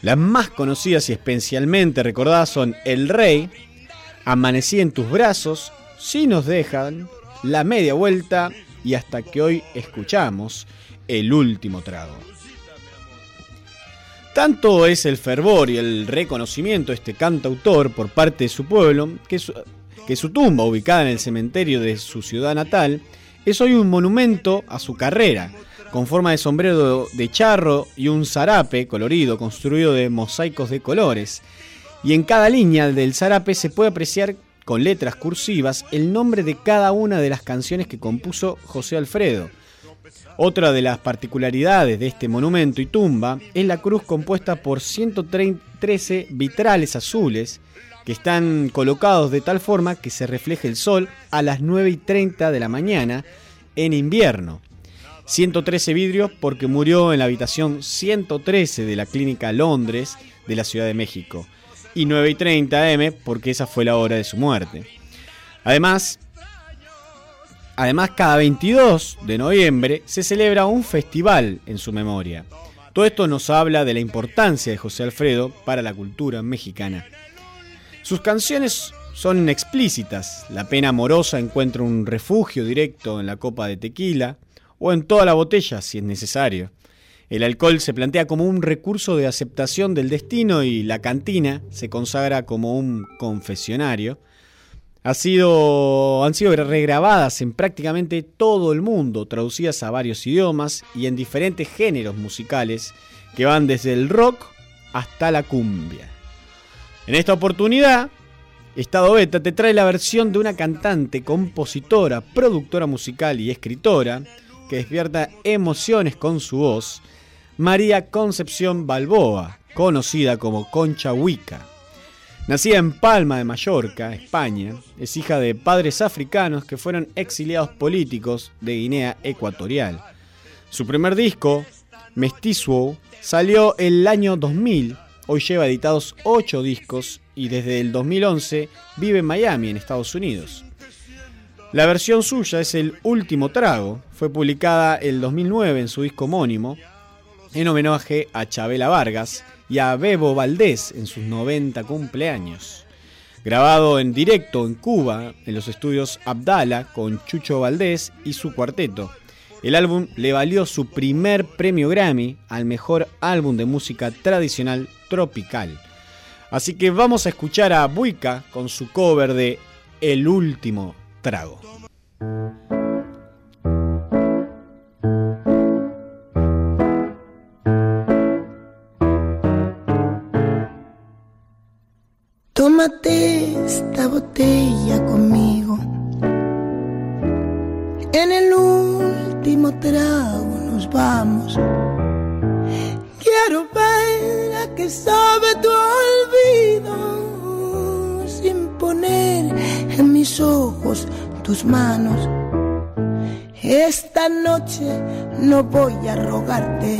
S4: Las más conocidas y especialmente recordadas son El Rey, Amanecí en tus brazos, Si nos dejan, La media vuelta y hasta que hoy escuchamos El último trago. Tanto es el fervor y el reconocimiento de este cantautor por parte de su pueblo que su, que su tumba, ubicada en el cementerio de su ciudad natal, es hoy un monumento a su carrera, con forma de sombrero de charro y un zarape colorido construido de mosaicos de colores. Y en cada línea del zarape se puede apreciar con letras cursivas el nombre de cada una de las canciones que compuso José Alfredo. Otra de las particularidades de este monumento y tumba es la cruz compuesta por 113 vitrales azules que están colocados de tal forma que se refleje el sol a las 9 y 30 de la mañana en invierno. 113 vidrios porque murió en la habitación 113 de la Clínica Londres de la Ciudad de México. Y 9 y 30 am porque esa fue la hora de su muerte. Además, Además, cada 22 de noviembre se celebra un festival en su memoria. Todo esto nos habla de la importancia de José Alfredo para la cultura mexicana. Sus canciones son explícitas. La pena amorosa encuentra un refugio directo en la copa de tequila o en toda la botella si es necesario. El alcohol se plantea como un recurso de aceptación del destino y la cantina se consagra como un confesionario. Ha sido, han sido regrabadas en prácticamente todo el mundo, traducidas a varios idiomas y en diferentes géneros musicales que van desde el rock hasta la cumbia. En esta oportunidad, Estado Beta te trae la versión de una cantante, compositora, productora musical y escritora que despierta emociones con su voz, María Concepción Balboa, conocida como Concha Huica. Nacida en Palma de Mallorca, España, es hija de padres africanos que fueron exiliados políticos de Guinea Ecuatorial. Su primer disco, Mestizo, salió el año 2000. Hoy lleva editados 8 discos y desde el 2011 vive en Miami, en Estados Unidos. La versión suya es El Último Trago. Fue publicada el 2009 en su disco homónimo, en homenaje a Chabela Vargas y a Bebo Valdés en sus 90 cumpleaños. Grabado en directo en Cuba, en los estudios Abdala, con Chucho Valdés y su cuarteto. El álbum le valió su primer premio Grammy al mejor álbum de música tradicional tropical. Así que vamos a escuchar a Buica con su cover de El último trago.
S22: Sabe tu olvido sin poner en mis ojos tus manos. Esta noche no voy a rogarte.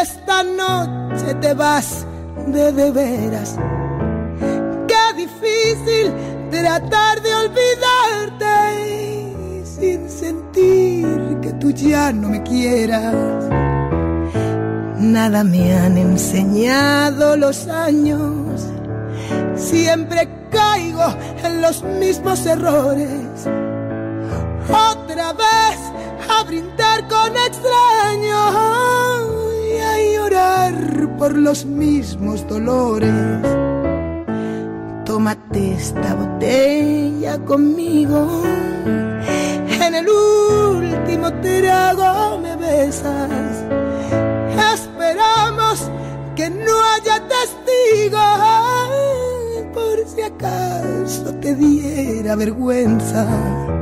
S22: Esta noche te vas de de veras. Qué difícil tratar de olvidarte sin sentir que tú ya no me quieras. Nada me han enseñado los años. Siempre caigo en los mismos errores. Otra vez a brindar con extraños y a llorar por los mismos dolores. Tómate esta botella conmigo. En el último trago me besas. Que no haya testigos por si acaso te diera vergüenza.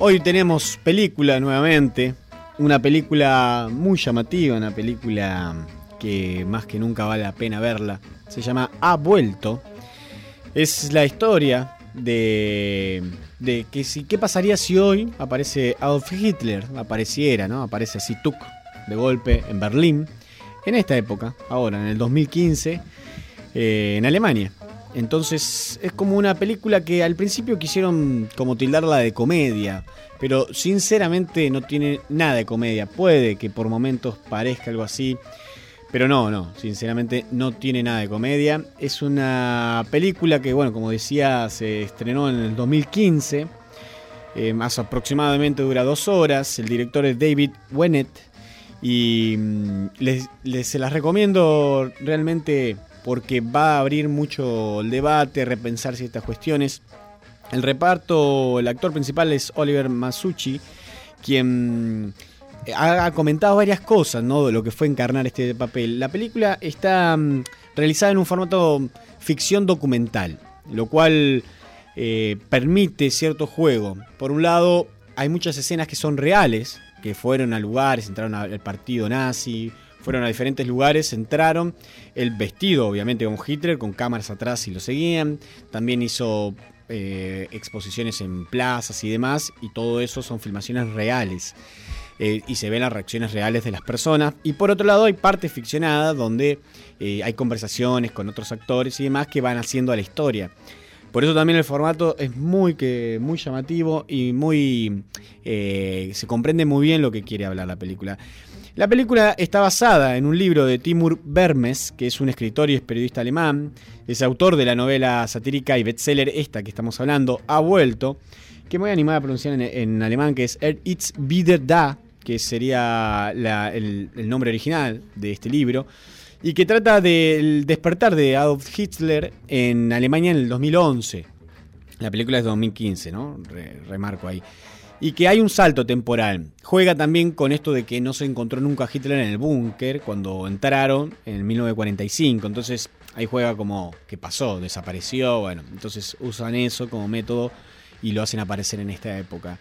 S4: Hoy tenemos película nuevamente. Una película muy llamativa, una película que más que nunca vale la pena verla. Se llama Ha vuelto. Es la historia de, que si, qué pasaría si hoy aparece Adolf Hitler, apareciera, ¿no? Aparece así Tuck de golpe en Berlín, en esta época, ahora, en el 2015, eh, en Alemania. Entonces es como una película que al principio quisieron como tildarla de comedia, pero sinceramente no tiene nada de comedia. Puede que por momentos parezca algo así, pero no, no, sinceramente no tiene nada de comedia. Es una película que, bueno, como decía, se estrenó en el 2015. Eh, más aproximadamente dura dos horas. El director es David Wennett. Y mm, les, les- se las recomiendo realmente porque va a abrir mucho el debate, repensar ciertas cuestiones. El reparto, el actor principal es Oliver Masucci, quien ha, ha comentado varias cosas, ¿no? De lo que fue encarnar este papel. La película está mm, realizada en un formato ficción documental, lo cual eh, permite cierto juego. Por un lado, hay muchas escenas que son reales, que fueron a lugares, entraron al partido nazi, fueron a diferentes lugares, entraron, el vestido obviamente con Hitler, con cámaras atrás y lo seguían, también hizo eh, exposiciones en plazas y demás, y todo eso son filmaciones reales. eh, y se ven las reacciones reales de las personas. Y por otro lado hay parte ficcionada donde eh, hay conversaciones con otros actores y demás que van haciendo a la historia. Por eso también el formato es muy, que, muy llamativo y muy se comprende muy bien lo que quiere hablar la película. La película está basada en un libro de Timur Vermes, que es un escritor y es periodista alemán. Es autor de la novela satírica y bestseller esta que estamos hablando, Ha vuelto, que me voy a animar a pronunciar en, alemán, que es Er It's wieder da, que sería el, nombre original de este libro, y que trata del despertar de Adolf Hitler en Alemania en el 2011. La película es de 2015, ¿no? Re- remarco ahí. Y que hay un salto temporal. Juega también con esto de que no se encontró nunca Hitler en el búnker cuando entraron en 1945. Entonces ahí juega como que pasó, desapareció. Bueno, entonces usan eso como método y lo hacen aparecer en esta época.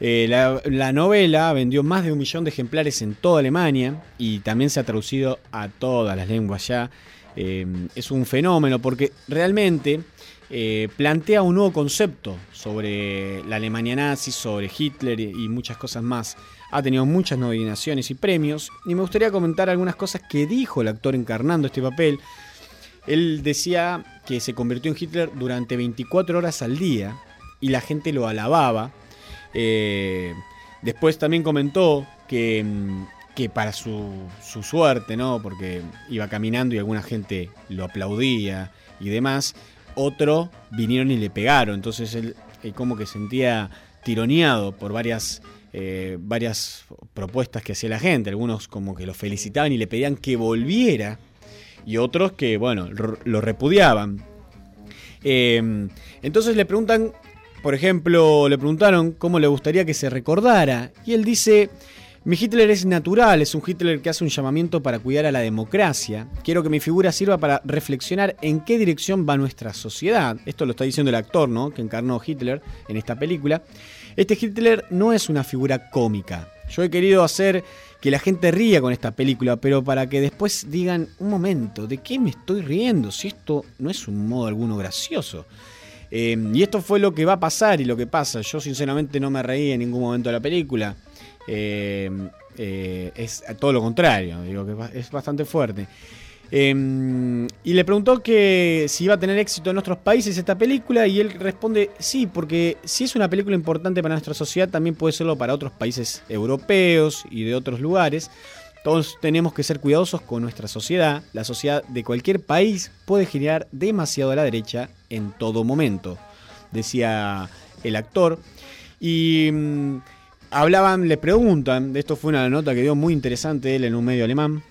S4: Eh, la, la novela vendió más de un millón de ejemplares en toda Alemania y también se ha traducido a todas las lenguas ya. Eh, es un fenómeno porque realmente eh, plantea un nuevo concepto sobre la Alemania nazi, sobre Hitler y muchas cosas más. Ha tenido muchas nominaciones y premios y me gustaría comentar algunas cosas que dijo el actor encarnando este papel. Él decía que se convirtió en Hitler durante 24 horas al día y la gente lo alababa. Eh, después también comentó que, mm, que para su, su suerte, ¿no? Porque iba caminando y alguna gente lo aplaudía y demás, otro vinieron y le pegaron. Entonces él como que sentía tironeado por varias, eh, varias propuestas que hacía la gente. Algunos como que lo felicitaban y le pedían que volviera y otros que, bueno, lo repudiaban. Eh, entonces le preguntan, por ejemplo, le preguntaron cómo le gustaría que se recordara. Y él dice, mi Hitler es natural, es un Hitler que hace un llamamiento para cuidar a la democracia. Quiero que mi figura sirva para reflexionar en qué dirección va nuestra sociedad. Esto lo está diciendo el actor, ¿no? Que encarnó Hitler en esta película. Este Hitler no es una figura cómica. Yo he querido hacer que la gente ría con esta película, pero para que después digan, un momento, ¿de qué me estoy riendo? Si esto no es un modo alguno gracioso. Eh, y esto fue lo que va a pasar y lo que pasa. Yo sinceramente no me reí en ningún momento de la película. Eh, eh, es todo lo contrario, digo que es bastante fuerte. Eh, y le preguntó que si iba a tener éxito en otros países esta película y él responde sí, porque si es una película importante para nuestra sociedad, también puede serlo para otros países europeos y de otros lugares. Todos tenemos que ser cuidadosos con nuestra sociedad. La sociedad de cualquier país puede girar demasiado a la derecha en todo momento, decía el actor. Y mm, hablaban, le preguntan, esto fue una nota que dio muy interesante él en un medio alemán,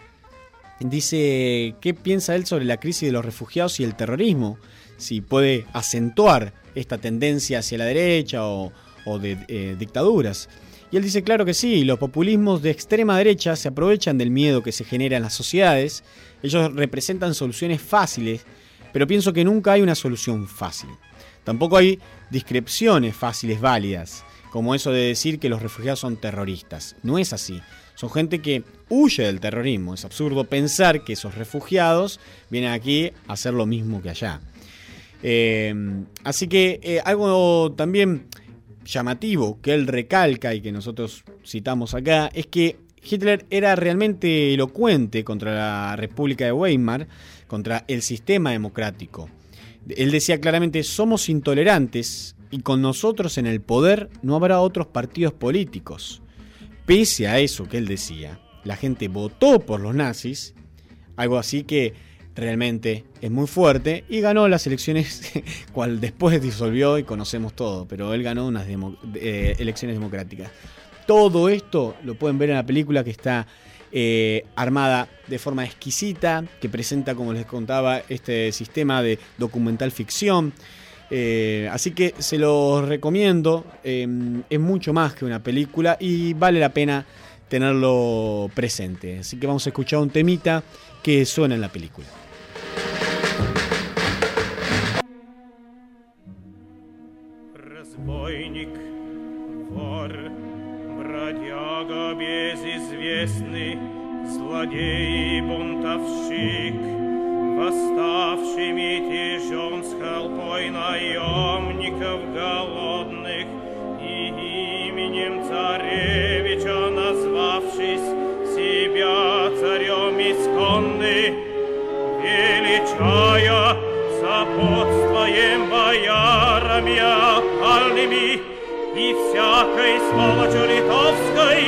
S4: dice qué piensa él sobre la crisis de los refugiados y el terrorismo, si puede acentuar esta tendencia hacia la derecha o, de eh, dictaduras. Y él dice, claro que sí, los populismos de extrema derecha se aprovechan del miedo que se genera en las sociedades, ellos representan soluciones fáciles, pero pienso que nunca hay una solución fácil. Tampoco hay discreciones fáciles válidas, como eso de decir que los refugiados son terroristas. No es así. Son gente que huye del terrorismo. Es absurdo pensar que esos refugiados vienen aquí a hacer lo mismo que allá. Eh, así que eh, algo también llamativo que él recalca y que nosotros citamos acá es que Hitler era realmente elocuente contra la República de Weimar, contra el sistema democrático. Él decía claramente, somos intolerantes y con nosotros en el poder no habrá otros partidos políticos. Pese a eso que él decía, la gente votó por los nazis, algo así que realmente es muy fuerte y ganó las elecciones, cual después disolvió y conocemos todo, pero él ganó unas eh, elecciones democráticas. Todo esto lo pueden ver en la película que está eh, armada de forma exquisita, que presenta, como les contaba, este sistema de documental ficción. Eh, así que se los recomiendo. eh, es mucho más que una película y vale la pena tenerlo presente. Así que vamos a escuchar un temita que suena en la película.
S23: Разбойник, вор, бродяга безызвестный, злодей и бунтовщик, Восставший мятежом с толпой наемников голодных и именем царевича назвавшись себя царем исконный, величая сопутствуем боярами опальными и всякой сволочью литовской,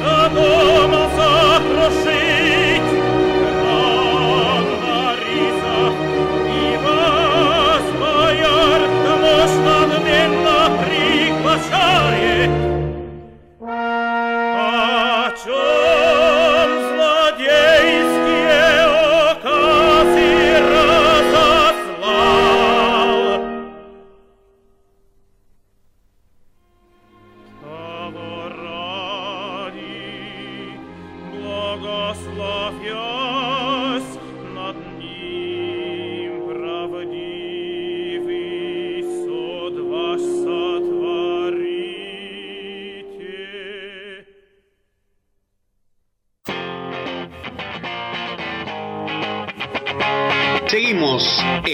S23: задумался крушить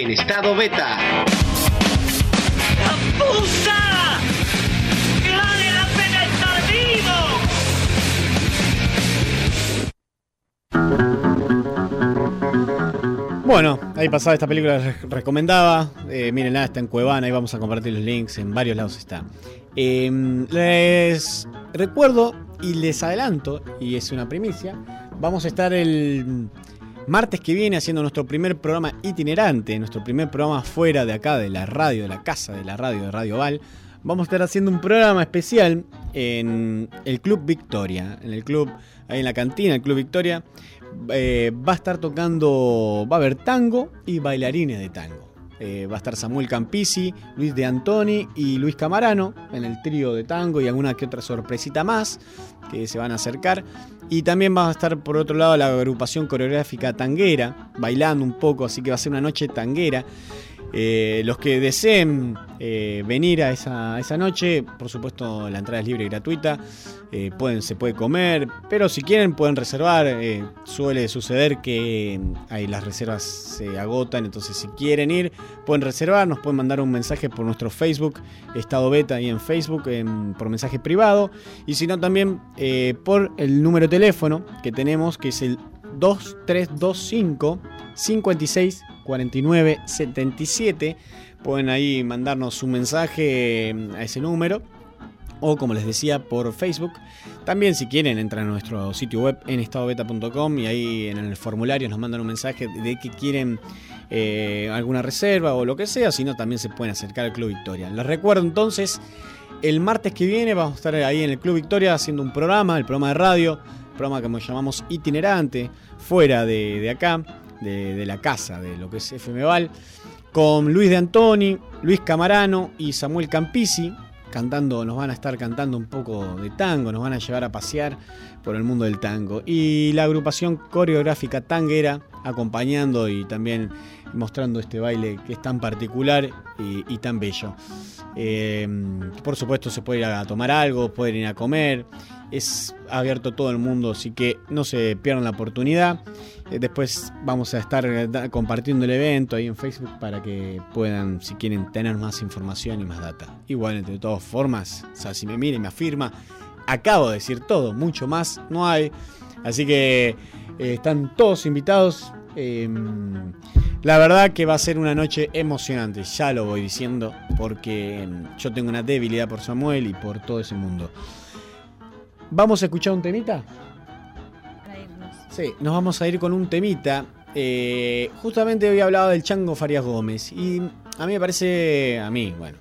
S24: en estado beta.
S23: ¡Puta! ¡Que vale la pena estar vivo!
S4: Bueno, ahí pasaba esta película, les recomendaba. Eh, miren, está en Cuevana, ahí vamos a compartir los links, en varios lados está. Eh, les recuerdo y les adelanto, y es una primicia, vamos a estar el martes que viene haciendo nuestro primer programa itinerante, nuestro primer programa fuera de acá, de la radio, de la casa de la radio, de Radio Val. Vamos a estar haciendo un programa especial en el Club Victoria, en el club, ahí en la cantina, el Club Victoria. Eh, va a estar tocando, va a haber tango y bailarines de tango. Eh, va a estar Samuel Campisi, Luis de Antoni y Luis Camarano en el trío de tango y alguna que otra sorpresita más que se van a acercar. Y también va a estar por otro lado la agrupación coreográfica tanguera, bailando un poco, así que va a ser una noche tanguera. Eh, los que deseen eh, venir a esa, noche, por supuesto la entrada es libre y gratuita, eh, se puede comer, pero si quieren pueden reservar, suele suceder que ahí las reservas se agotan, entonces si quieren ir pueden reservar, nos pueden mandar un mensaje por nuestro Facebook, Estado Beta ahí en Facebook, por mensaje privado, y si no también por el número de teléfono que tenemos, que es el 2325 56 49 77. Pueden ahí mandarnos un mensaje eh, a ese número. O como les decía, por Facebook. También si quieren entran a nuestro sitio web en estadobeta.com y ahí en el formulario nos mandan un mensaje de que quieren eh, alguna reserva o lo que sea. Si no, también se pueden acercar al Club Victoria. Les recuerdo entonces, el martes que viene vamos a estar ahí en el Club Victoria haciendo un programa, el programa de radio, programa que llamamos itinerante, fuera de, de acá, de, la casa, de lo que es FM Val, con Luis de Antoni, Luis Camarano y Samuel Campisi. Cantando, nos van a estar cantando un poco de tango, nos van a llevar a pasear por el mundo del tango. Y la agrupación coreográfica tanguera acompañando y también mostrando este baile que es tan particular y, y tan bello. Eh, por supuesto se puede ir a tomar algo, pueden ir a comer, es abierto a todo el mundo, así que no se pierdan la oportunidad. Eh, Después vamos a estar eh, compartiendo el evento ahí en Facebook para que puedan, si quieren, tener más información y más data. Igual, de todas formas, si me mira y me afirma, acabo de decir todo, mucho más no hay. Así que eh, están todos invitados. Eh, la verdad que va a ser una noche emocionante, ya lo voy diciendo, porque mm, yo tengo una debilidad por Samuel y por todo ese mundo. ¿Vamos a escuchar un temita? Sí, nos vamos a ir con un temita. Eh, justamente hoy hablado del Chango Farías Gómez y a mí me parece, a mí, bueno,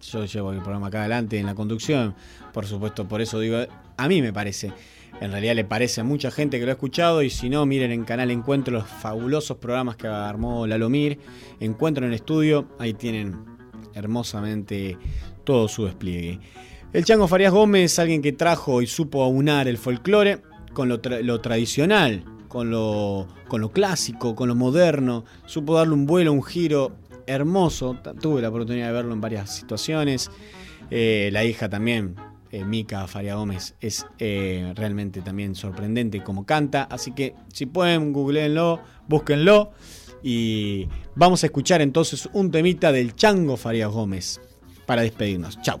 S4: yo llevo el programa acá adelante en la conducción, por supuesto, por eso digo, a mí me parece. En realidad le parece a mucha gente que lo ha escuchado y si no, miren en Canal Encuentro los fabulosos programas que armó Lalomir. Encuentro en el estudio, ahí tienen hermosamente todo su despliegue. El Chango Farías Gómez es alguien que trajo y supo aunar el folclore con lo, tra- lo tradicional, con lo, clásico, con lo moderno. Supo darle un vuelo, un giro hermoso. Tuve la oportunidad de verlo en varias situaciones. Eh, la hija también, eh, Mica Faria Gómez, es eh, realmente también sorprendente como canta. Así que si pueden, googleenlo, búsquenlo. Y vamos a escuchar entonces un temita del Chango Farías Gómez para despedirnos. Chau.